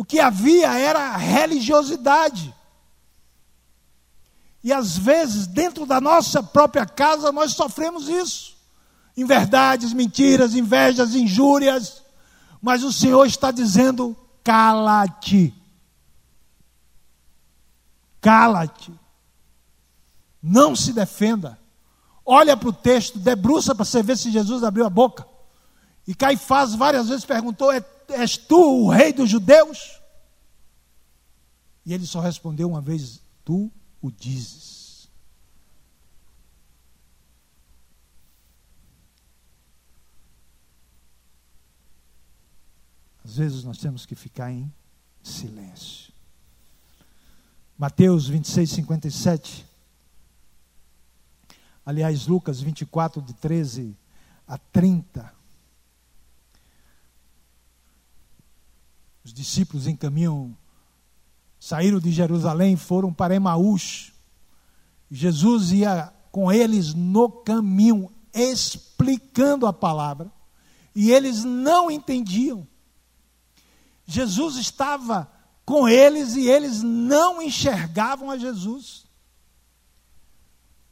A: O que havia era religiosidade. E às vezes, dentro da nossa própria casa, nós sofremos isso. Inverdades, mentiras, invejas, injúrias. Mas o Senhor está dizendo: cala-te. Cala-te. Não se defenda. Olha para o texto, debruça para você ver se Jesus abriu a boca. E Caifás várias vezes perguntou: é, És tu o rei dos judeus? E ele só respondeu uma vez: Tu o dizes. Às vezes nós temos que ficar em silêncio. Mateus 26, 57. Aliás, Lucas 24, de 13 a 30. Os discípulos encaminham, saíram de Jerusalém, foram para Emaús. Jesus ia com eles no caminho, explicando a palavra, e eles não entendiam. Jesus estava com eles e eles não enxergavam a Jesus.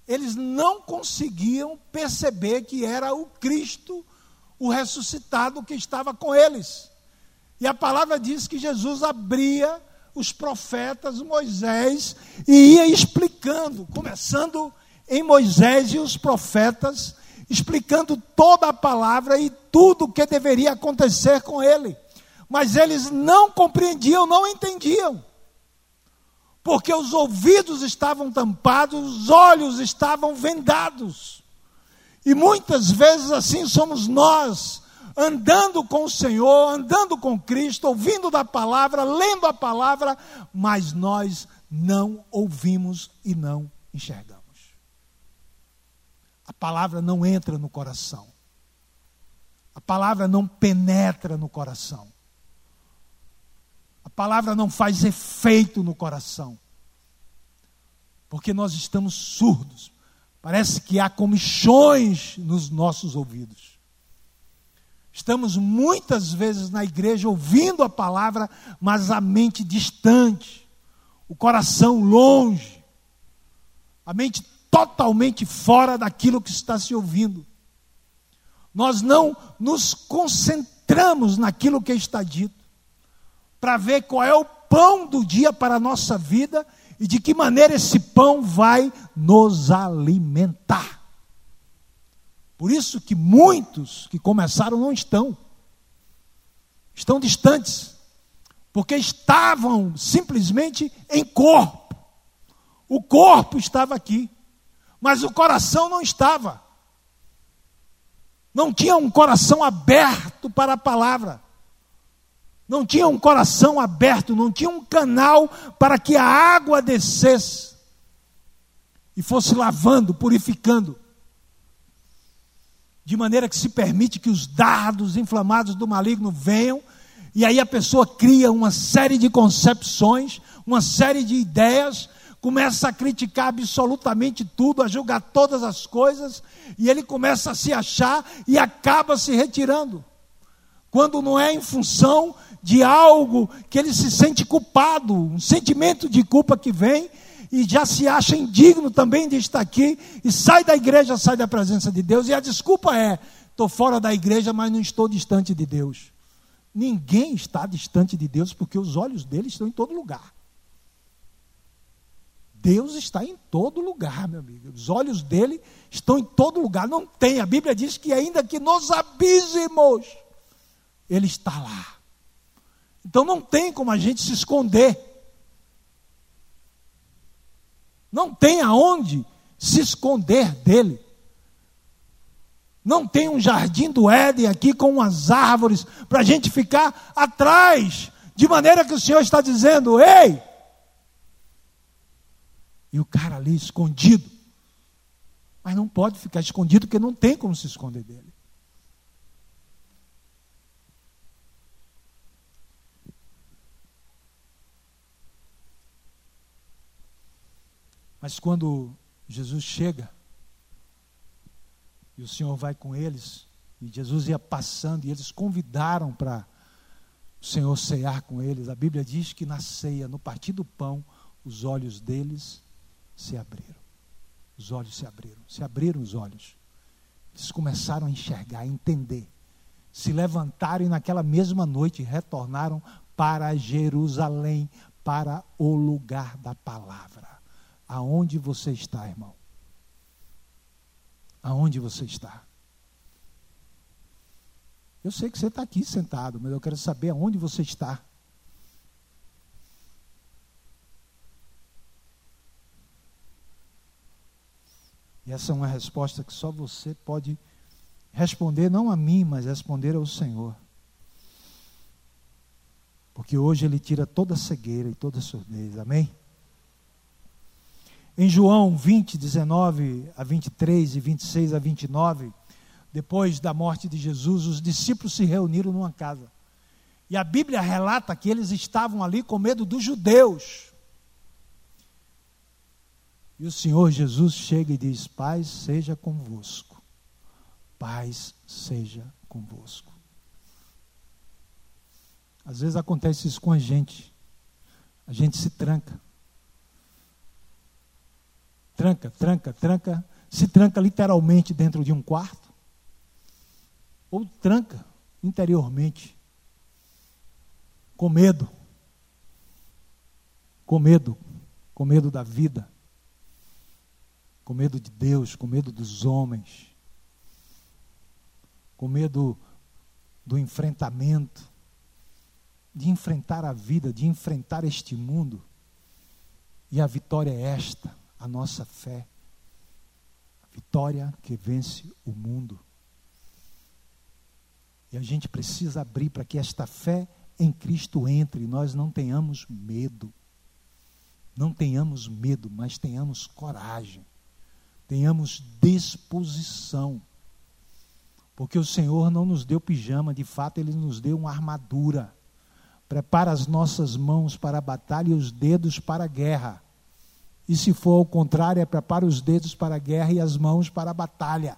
A: Eles não conseguiam perceber que era o Cristo, o ressuscitado que estava com eles. E a palavra diz que Jesus abria os profetas, Moisés, e ia explicando, começando em Moisés e os profetas, explicando toda a palavra e tudo o que deveria acontecer com ele mas eles não compreendiam, não entendiam. Porque os ouvidos estavam tampados, os olhos estavam vendados. E muitas vezes assim somos nós, andando com o Senhor, andando com Cristo, ouvindo da palavra, lendo a palavra, mas nós não ouvimos e não enxergamos. A palavra não entra no coração. A palavra não penetra no coração palavra não faz efeito no coração. Porque nós estamos surdos. Parece que há comichões nos nossos ouvidos. Estamos muitas vezes na igreja ouvindo a palavra, mas a mente distante, o coração longe, a mente totalmente fora daquilo que está se ouvindo. Nós não nos concentramos naquilo que está dito para ver qual é o pão do dia para a nossa vida e de que maneira esse pão vai nos alimentar. Por isso que muitos que começaram não estão, estão distantes, porque estavam simplesmente em corpo. O corpo estava aqui, mas o coração não estava. Não tinha um coração aberto para a palavra não tinha um coração aberto, não tinha um canal para que a água descesse e fosse lavando, purificando. De maneira que se permite que os dardos inflamados do maligno venham, e aí a pessoa cria uma série de concepções, uma série de ideias, começa a criticar absolutamente tudo, a julgar todas as coisas, e ele começa a se achar e acaba se retirando. Quando não é em função de algo que ele se sente culpado, um sentimento de culpa que vem, e já se acha indigno também de estar aqui, e sai da igreja, sai da presença de Deus, e a desculpa é: estou fora da igreja, mas não estou distante de Deus. Ninguém está distante de Deus, porque os olhos dele estão em todo lugar. Deus está em todo lugar, meu amigo. Os olhos dele estão em todo lugar. Não tem. A Bíblia diz que ainda que nos abismos, ele está lá. Então não tem como a gente se esconder. Não tem aonde se esconder dele. Não tem um jardim do Éden aqui com umas árvores para a gente ficar atrás, de maneira que o Senhor está dizendo: ei! E o cara ali escondido. Mas não pode ficar escondido porque não tem como se esconder dele. Mas quando Jesus chega, e o Senhor vai com eles, e Jesus ia passando, e eles convidaram para o Senhor cear com eles. A Bíblia diz que na ceia, no partir do pão, os olhos deles se abriram. Os olhos se abriram, se abriram os olhos. Eles começaram a enxergar, a entender. Se levantaram e naquela mesma noite retornaram para Jerusalém, para o lugar da palavra. Aonde você está, irmão? Aonde você está? Eu sei que você está aqui sentado, mas eu quero saber aonde você está. E essa é uma resposta que só você pode responder, não a mim, mas responder ao Senhor. Porque hoje Ele tira toda a cegueira e toda a surdez. Amém? Em João 20, 19 a 23 e 26 a 29, depois da morte de Jesus, os discípulos se reuniram numa casa. E a Bíblia relata que eles estavam ali com medo dos judeus. E o Senhor Jesus chega e diz: Paz seja convosco. Paz seja convosco. Às vezes acontece isso com a gente. A gente se tranca tranca, tranca, tranca, se tranca literalmente dentro de um quarto, ou tranca interiormente, com medo, com medo, com medo da vida, com medo de Deus, com medo dos homens, com medo do enfrentamento, de enfrentar a vida, de enfrentar este mundo. E a vitória é esta: a nossa fé. A vitória que vence o mundo. E a gente precisa abrir para que esta fé em Cristo entre nós não tenhamos medo. Não tenhamos medo, mas tenhamos coragem. Tenhamos disposição. Porque o Senhor não nos deu pijama, de fato, Ele nos deu uma armadura. Prepara as nossas mãos para a batalha e os dedos para a guerra. E se for ao contrário, é prepara os dedos para a guerra e as mãos para a batalha.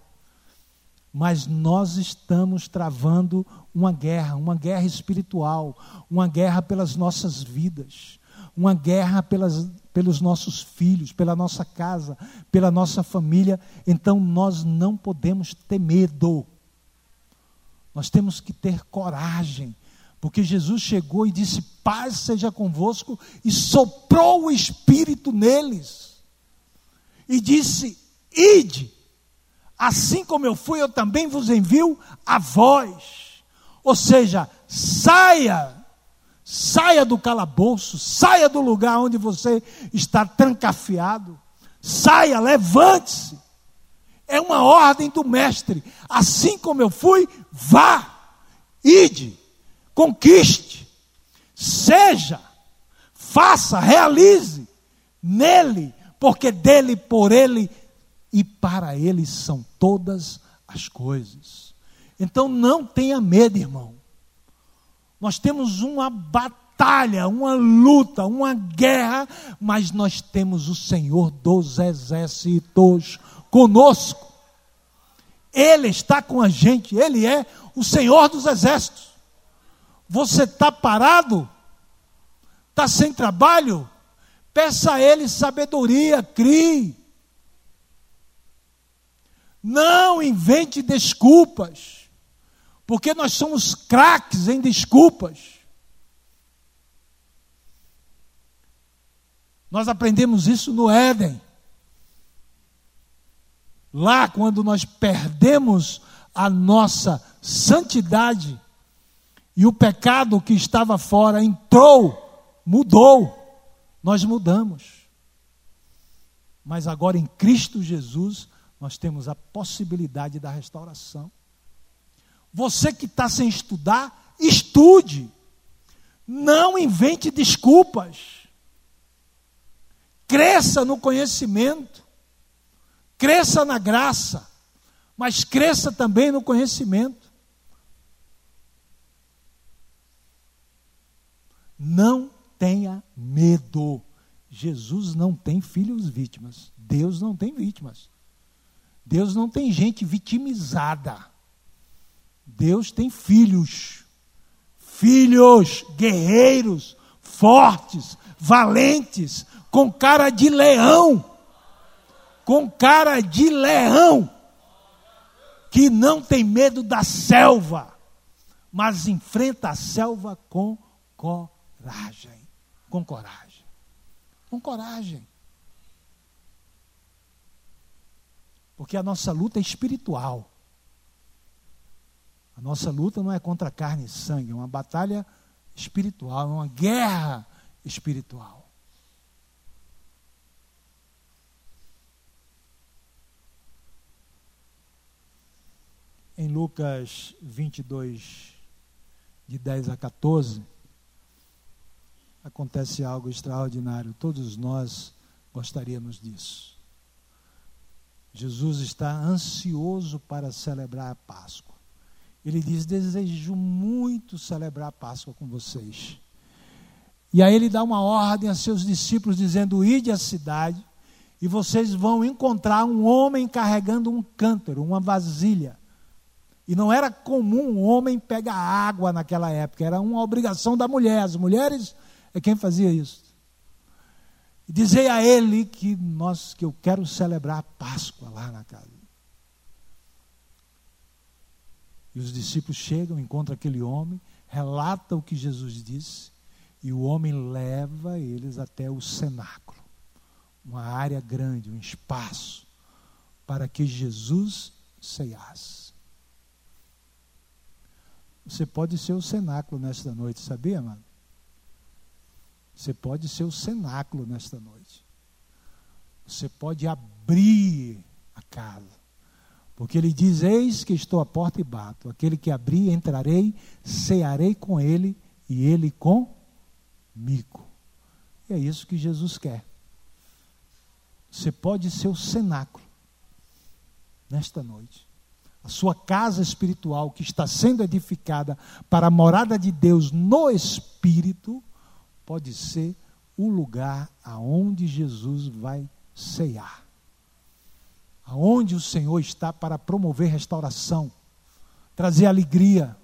A: Mas nós estamos travando uma guerra, uma guerra espiritual, uma guerra pelas nossas vidas, uma guerra pelas, pelos nossos filhos, pela nossa casa, pela nossa família. Então nós não podemos ter medo. Nós temos que ter coragem porque Jesus chegou e disse: Paz seja convosco, e soprou o Espírito neles. E disse: Ide, assim como eu fui, eu também vos envio a vós. Ou seja, saia, saia do calabouço, saia do lugar onde você está trancafiado, saia, levante-se. É uma ordem do Mestre. Assim como eu fui, vá, ide conquiste, seja, faça, realize nele, porque dele, por ele e para ele são todas as coisas. Então não tenha medo, irmão. Nós temos uma batalha, uma luta, uma guerra, mas nós temos o Senhor dos exércitos conosco. Ele está com a gente, ele é o Senhor dos exércitos. Você está parado? Está sem trabalho? Peça a Ele sabedoria, crie. Não invente desculpas, porque nós somos craques em desculpas. Nós aprendemos isso no Éden. Lá, quando nós perdemos a nossa santidade e o pecado que estava fora entrou, mudou, nós mudamos. Mas agora em Cristo Jesus, nós temos a possibilidade da restauração. Você que está sem estudar, estude. Não invente desculpas. Cresça no conhecimento. Cresça na graça. Mas cresça também no conhecimento. Não tenha medo. Jesus não tem filhos vítimas. Deus não tem vítimas. Deus não tem gente vitimizada. Deus tem filhos. Filhos guerreiros, fortes, valentes, com cara de leão. Com cara de leão. Que não tem medo da selva, mas enfrenta a selva com coragem com coragem. Com coragem. Porque a nossa luta é espiritual. A nossa luta não é contra carne e sangue, é uma batalha espiritual, é uma guerra espiritual. Em Lucas 22, de 10 a 14, acontece algo extraordinário. Todos nós gostaríamos disso. Jesus está ansioso para celebrar a Páscoa. Ele diz: Desejo muito celebrar a Páscoa com vocês. E aí ele dá uma ordem a seus discípulos, dizendo: Ide à cidade e vocês vão encontrar um homem carregando um cântaro, uma vasilha. E não era comum um homem pegar água naquela época, era uma obrigação da mulher. As mulheres é quem fazia isso. Dizei a ele que nós que eu quero celebrar a Páscoa lá na casa. E os discípulos chegam, encontram aquele homem, relata o que Jesus disse, e o homem leva eles até o cenáculo, uma área grande, um espaço, para que Jesus ceiasse. Você pode ser o cenáculo nesta noite, sabia, mano? Você pode ser o cenáculo nesta noite. Você pode abrir a casa. Porque ele diz: Eis que estou à porta e bato. Aquele que abrir, entrarei, cearei com ele e ele comigo. E é isso que Jesus quer. Você pode ser o cenáculo nesta noite. A sua casa espiritual que está sendo edificada para a morada de Deus no Espírito pode ser o lugar aonde Jesus vai ceiar. Aonde o Senhor está para promover restauração, trazer alegria,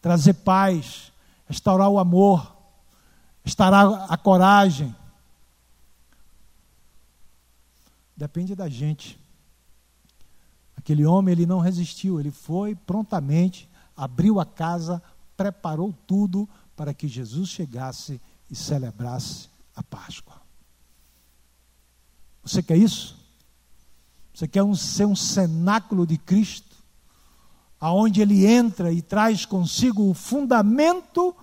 A: trazer paz, restaurar o amor, restaurar a coragem. Depende da gente. Aquele homem, ele não resistiu, ele foi prontamente, abriu a casa, preparou tudo para que Jesus chegasse e celebrasse a Páscoa. Você quer isso? Você quer um, ser um cenáculo de Cristo, aonde ele entra e traz consigo o fundamento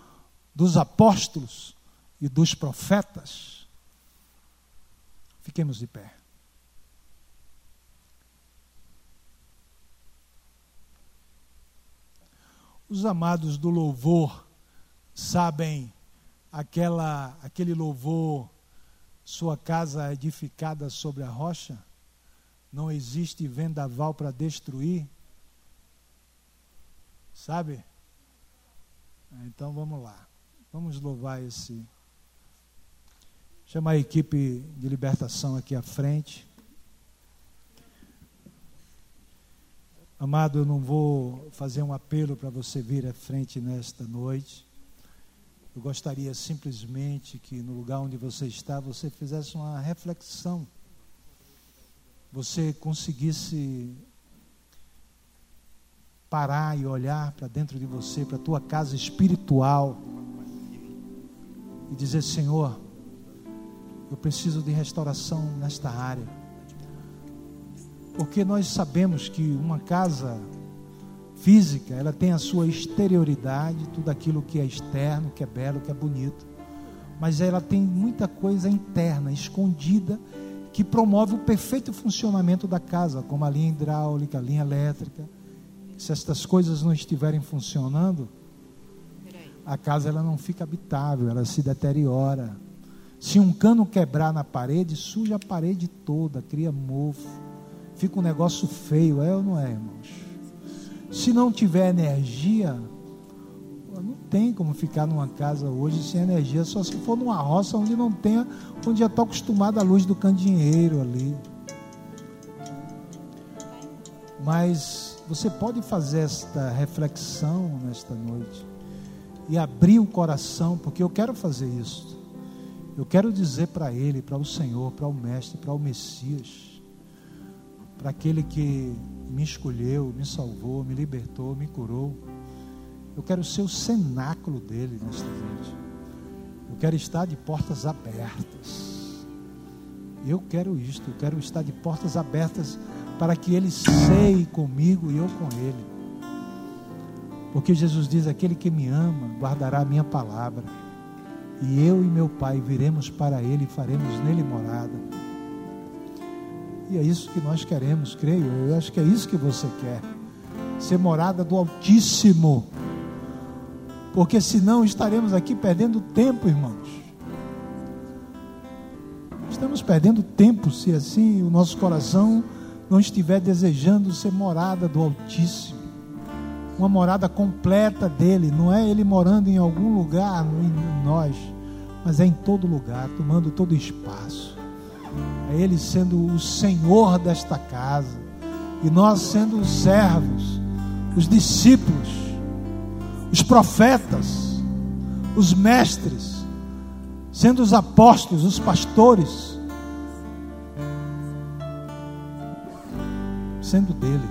A: dos apóstolos e dos profetas? Fiquemos de pé. Os amados do louvor sabem aquela, aquele louvor, sua casa edificada sobre a rocha? Não existe vendaval para destruir? Sabe? Então vamos lá. Vamos louvar esse. Chama a equipe de libertação aqui à frente. Amado, eu não vou fazer um apelo para você vir à frente nesta noite. Eu gostaria simplesmente que no lugar onde você está, você fizesse uma reflexão. Você conseguisse parar e olhar para dentro de você, para a tua casa espiritual e dizer: Senhor, eu preciso de restauração nesta área. Porque nós sabemos que uma casa física, ela tem a sua exterioridade, tudo aquilo que é externo, que é belo, que é bonito. Mas ela tem muita coisa interna, escondida, que promove o perfeito funcionamento da casa, como a linha hidráulica, a linha elétrica. Se estas coisas não estiverem funcionando, a casa ela não fica habitável, ela se deteriora. Se um cano quebrar na parede, suja a parede toda, cria mofo. Fica um negócio feio, é ou não é, irmãos? Se não tiver energia, não tem como ficar numa casa hoje sem energia, só se for numa roça onde não tenha, onde já está acostumado à luz do candeeiro ali. Mas você pode fazer esta reflexão nesta noite e abrir o coração, porque eu quero fazer isso. Eu quero dizer para Ele, para o Senhor, para o Mestre, para o Messias, para aquele que me escolheu, me salvou, me libertou, me curou. Eu quero ser o cenáculo dele nesta noite. Eu quero estar de portas abertas. Eu quero isto, eu quero estar de portas abertas para que ele seie comigo e eu com ele. Porque Jesus diz: aquele que me ama guardará a minha palavra, e eu e meu Pai viremos para ele e faremos nele morada. E é isso que nós queremos, creio. Eu acho que é isso que você quer. Ser morada do Altíssimo. Porque senão estaremos aqui perdendo tempo, irmãos. Estamos perdendo tempo se assim o nosso coração não estiver desejando ser morada do Altíssimo. Uma morada completa dele, não é ele morando em algum lugar em nós, mas é em todo lugar, tomando todo espaço é Ele sendo o Senhor desta casa, e nós sendo os servos, os discípulos, os profetas, os mestres, sendo os apóstolos, os pastores, sendo dele,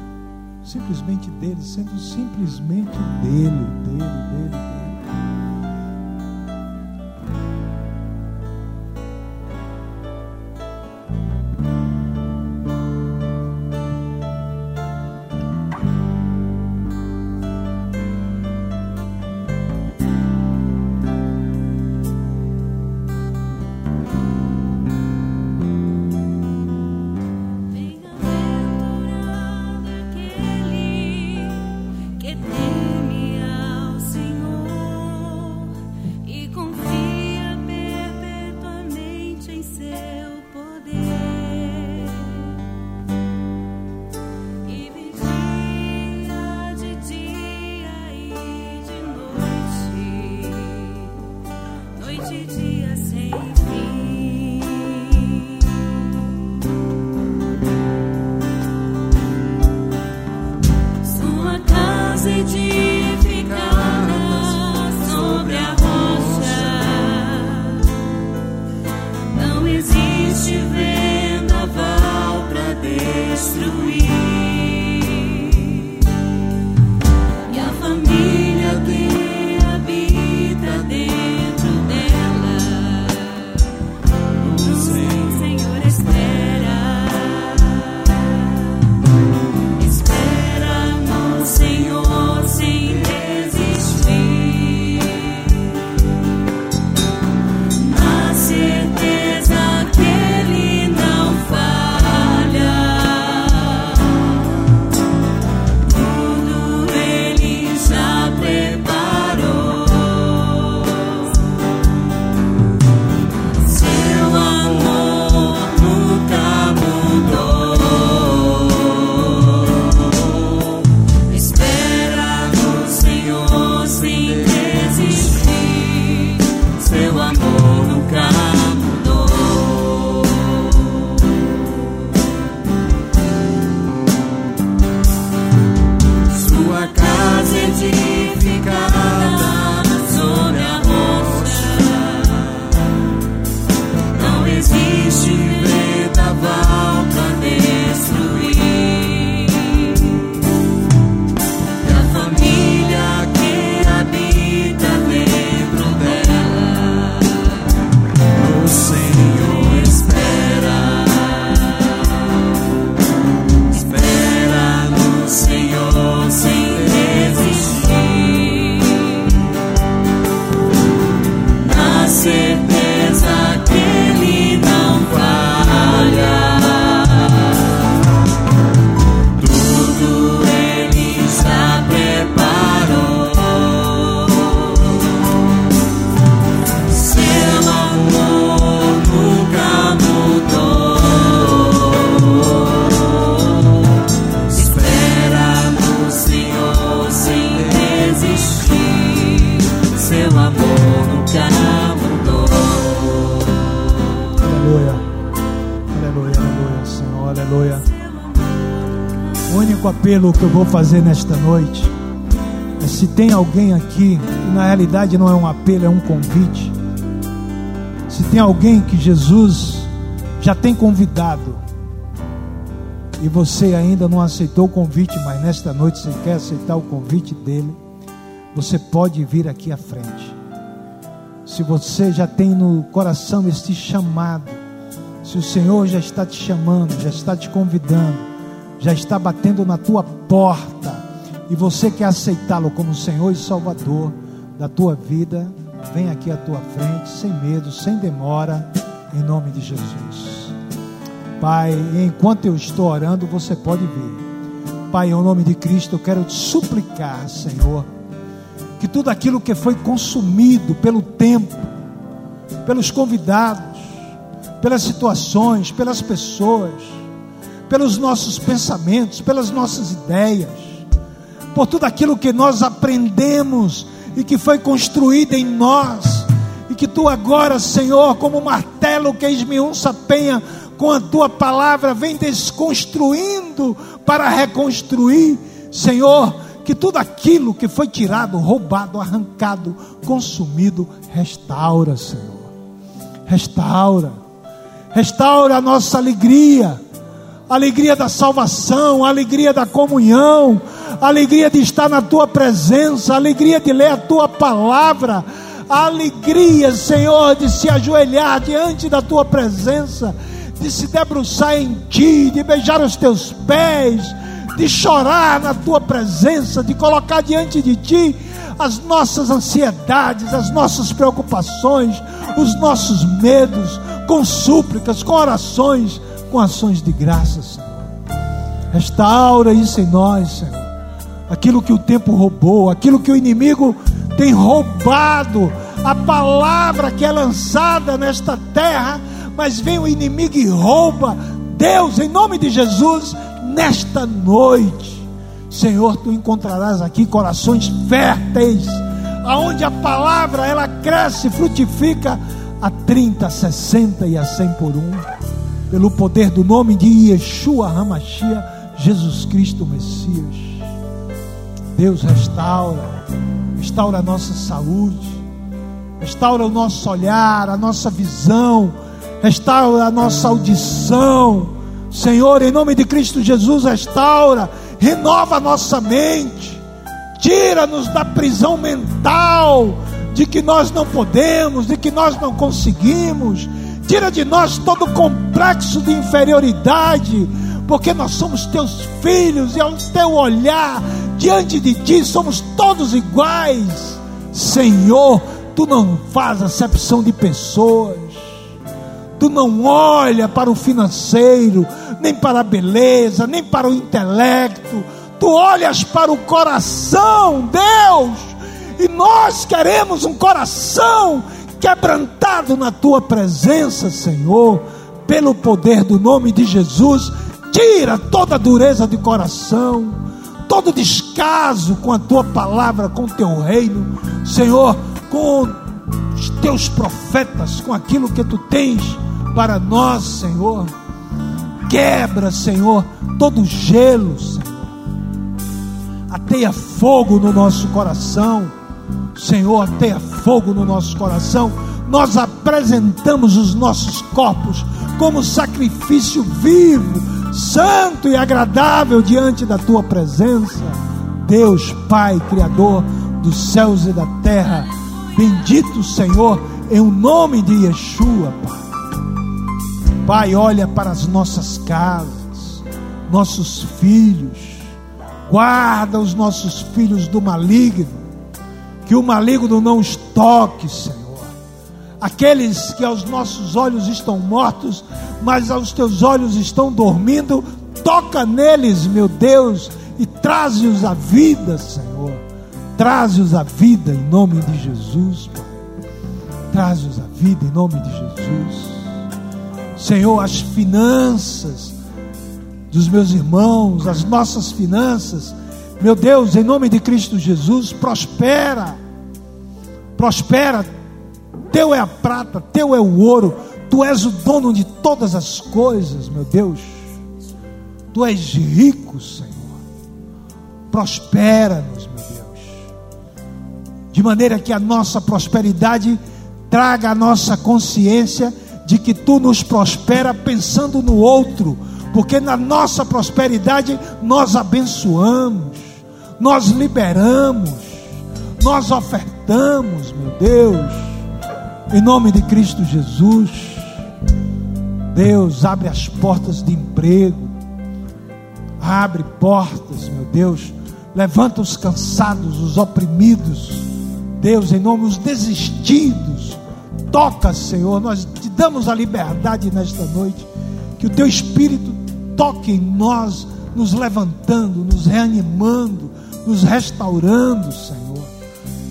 A: simplesmente dele, sendo simplesmente dele, dele, dele, dele. O único apelo que eu vou fazer nesta noite é se tem alguém aqui, que na realidade não é um apelo, é um convite. Se tem alguém que Jesus já tem convidado e você ainda não aceitou o convite, mas nesta noite você quer aceitar o convite dele, você pode vir aqui à frente. Se você já tem no coração este chamado, se o Senhor já está te chamando, já está te convidando, já está batendo na tua porta e você quer aceitá-lo como Senhor e Salvador da tua vida, vem aqui à tua frente, sem medo, sem demora, em nome de Jesus. Pai, enquanto eu estou orando, você pode vir. Pai, em nome de Cristo, eu quero te suplicar, Senhor, que tudo aquilo que foi consumido pelo tempo, pelos convidados, pelas situações, pelas pessoas, pelos nossos pensamentos, pelas nossas ideias, por tudo aquilo que nós aprendemos e que foi construído em nós, e que tu agora, Senhor, como martelo que esmiuça a penha, com a tua palavra, vem desconstruindo para reconstruir, Senhor, que tudo aquilo que foi tirado, roubado, arrancado, consumido, restaura, Senhor. Restaura. Restaura a nossa alegria alegria da salvação, alegria da comunhão, alegria de estar na tua presença, alegria de ler a tua palavra, alegria, Senhor, de se ajoelhar diante da tua presença, de se debruçar em ti, de beijar os teus pés, de chorar na tua presença, de colocar diante de ti as nossas ansiedades, as nossas preocupações, os nossos medos, com súplicas, com orações com ações de graça, Senhor. Restaura isso em nós, Senhor. Aquilo que o tempo roubou, aquilo que o inimigo tem roubado, a palavra que é lançada nesta terra, mas vem o inimigo e rouba. Deus, em nome de Jesus, nesta noite, Senhor, tu encontrarás aqui corações férteis, aonde a palavra ela cresce, frutifica a 30, 60 e a 100 por um pelo poder do nome de Yeshua Hamashia, Jesus Cristo Messias. Deus restaura, restaura a nossa saúde, restaura o nosso olhar, a nossa visão, restaura a nossa audição. Senhor, em nome de Cristo Jesus, restaura, renova a nossa mente, tira-nos da prisão mental de que nós não podemos, de que nós não conseguimos Tira de nós todo o complexo de inferioridade, porque nós somos teus filhos e ao teu olhar diante de ti somos todos iguais. Senhor, tu não faz acepção de pessoas. Tu não olha para o financeiro, nem para a beleza, nem para o intelecto. Tu olhas para o coração, Deus. E nós queremos um coração quebrantado na tua presença, Senhor, pelo poder do nome de Jesus. Tira toda dureza de coração, todo descaso com a tua palavra, com o teu reino, Senhor, com os teus profetas, com aquilo que tu tens para nós, Senhor. Quebra, Senhor, todo gelo, Senhor. Ateia fogo no nosso coração Senhor, tenha fogo no nosso coração. Nós apresentamos os nossos corpos como sacrifício vivo, santo e agradável diante da tua presença. Deus, Pai, Criador dos céus e da terra, bendito Senhor, em o nome de Yeshua, Pai. Pai, olha para as nossas casas, nossos filhos, guarda os nossos filhos do maligno que o maligno não os toque, Senhor. Aqueles que aos nossos olhos estão mortos, mas aos teus olhos estão dormindo, toca neles, meu Deus, e traze-os à vida, Senhor. Traze-os à vida em nome de Jesus, Pai. Traze-os à vida em nome de Jesus. Senhor, as finanças dos meus irmãos, as nossas finanças, meu Deus, em nome de Cristo Jesus, prospera. prospera. Teu é a prata, teu é o ouro, tu és o dono de todas as coisas, meu Deus. Tu és rico, Senhor. Prospera-nos, meu Deus. De maneira que a nossa prosperidade traga a nossa consciência de que tu nos prospera pensando no outro, porque na nossa prosperidade nós abençoamos, nós liberamos, nós ofertamos, meu Deus, em nome de Cristo Jesus. Deus, abre as portas de emprego, abre portas, meu Deus, levanta os cansados, os oprimidos, Deus, em nome dos desistidos, toca, Senhor, nós te damos a liberdade nesta noite, que o teu Espírito toque em nós, nos levantando, nos reanimando, nos restaurando, Senhor.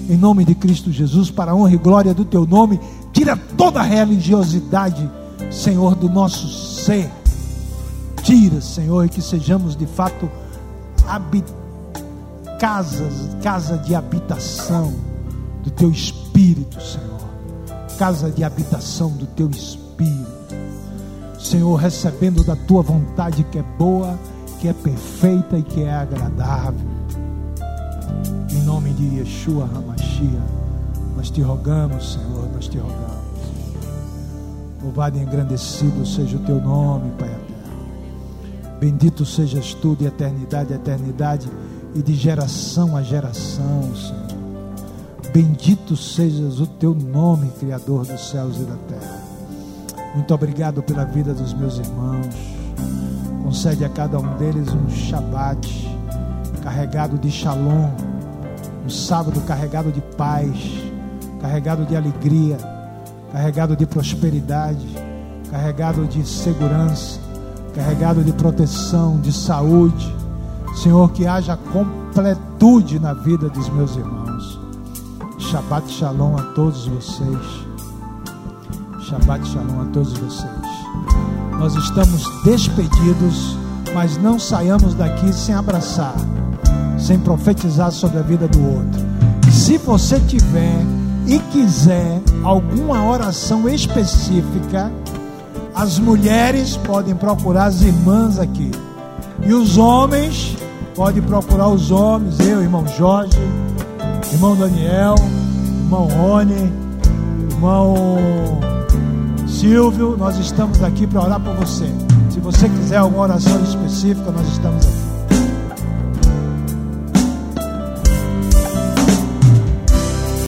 A: Em nome de Cristo Jesus, para a honra e glória do teu nome, tira toda a religiosidade, Senhor, do nosso ser. Tira, Senhor, e que sejamos de fato casas, casa de habitação do teu espírito, Senhor. Casa de habitação do teu espírito. Senhor, recebendo da tua vontade que é boa, que é perfeita e que é agradável. Nome de Yeshua Hamashia, nós te rogamos, Senhor, nós te rogamos. Louvado e engrandecido seja o teu nome, Pai eterno. Bendito sejas tu de eternidade a eternidade e de geração a geração, Senhor. Bendito sejas o teu nome, Criador dos céus e da terra. Muito obrigado pela vida dos meus irmãos. Concede a cada um deles um Shabat carregado de shalom, um sábado carregado de paz, carregado de alegria, carregado de prosperidade, carregado de segurança, carregado de proteção, de saúde. Senhor, que haja completude na vida dos meus irmãos. Shabbat Shalom a todos vocês. Shabbat Shalom a todos vocês. Nós estamos despedidos, mas não saiamos daqui sem abraçar, sem profetizar sobre a vida do outro. Se você tiver e quiser alguma oração específica, as mulheres podem procurar as irmãs aqui. E os homens podem procurar os homens, eu, irmão Jorge, irmão Daniel, irmão Rony, irmão Silvio, nós estamos aqui para orar por você. Se você quiser alguma oração específica, nós estamos aqui.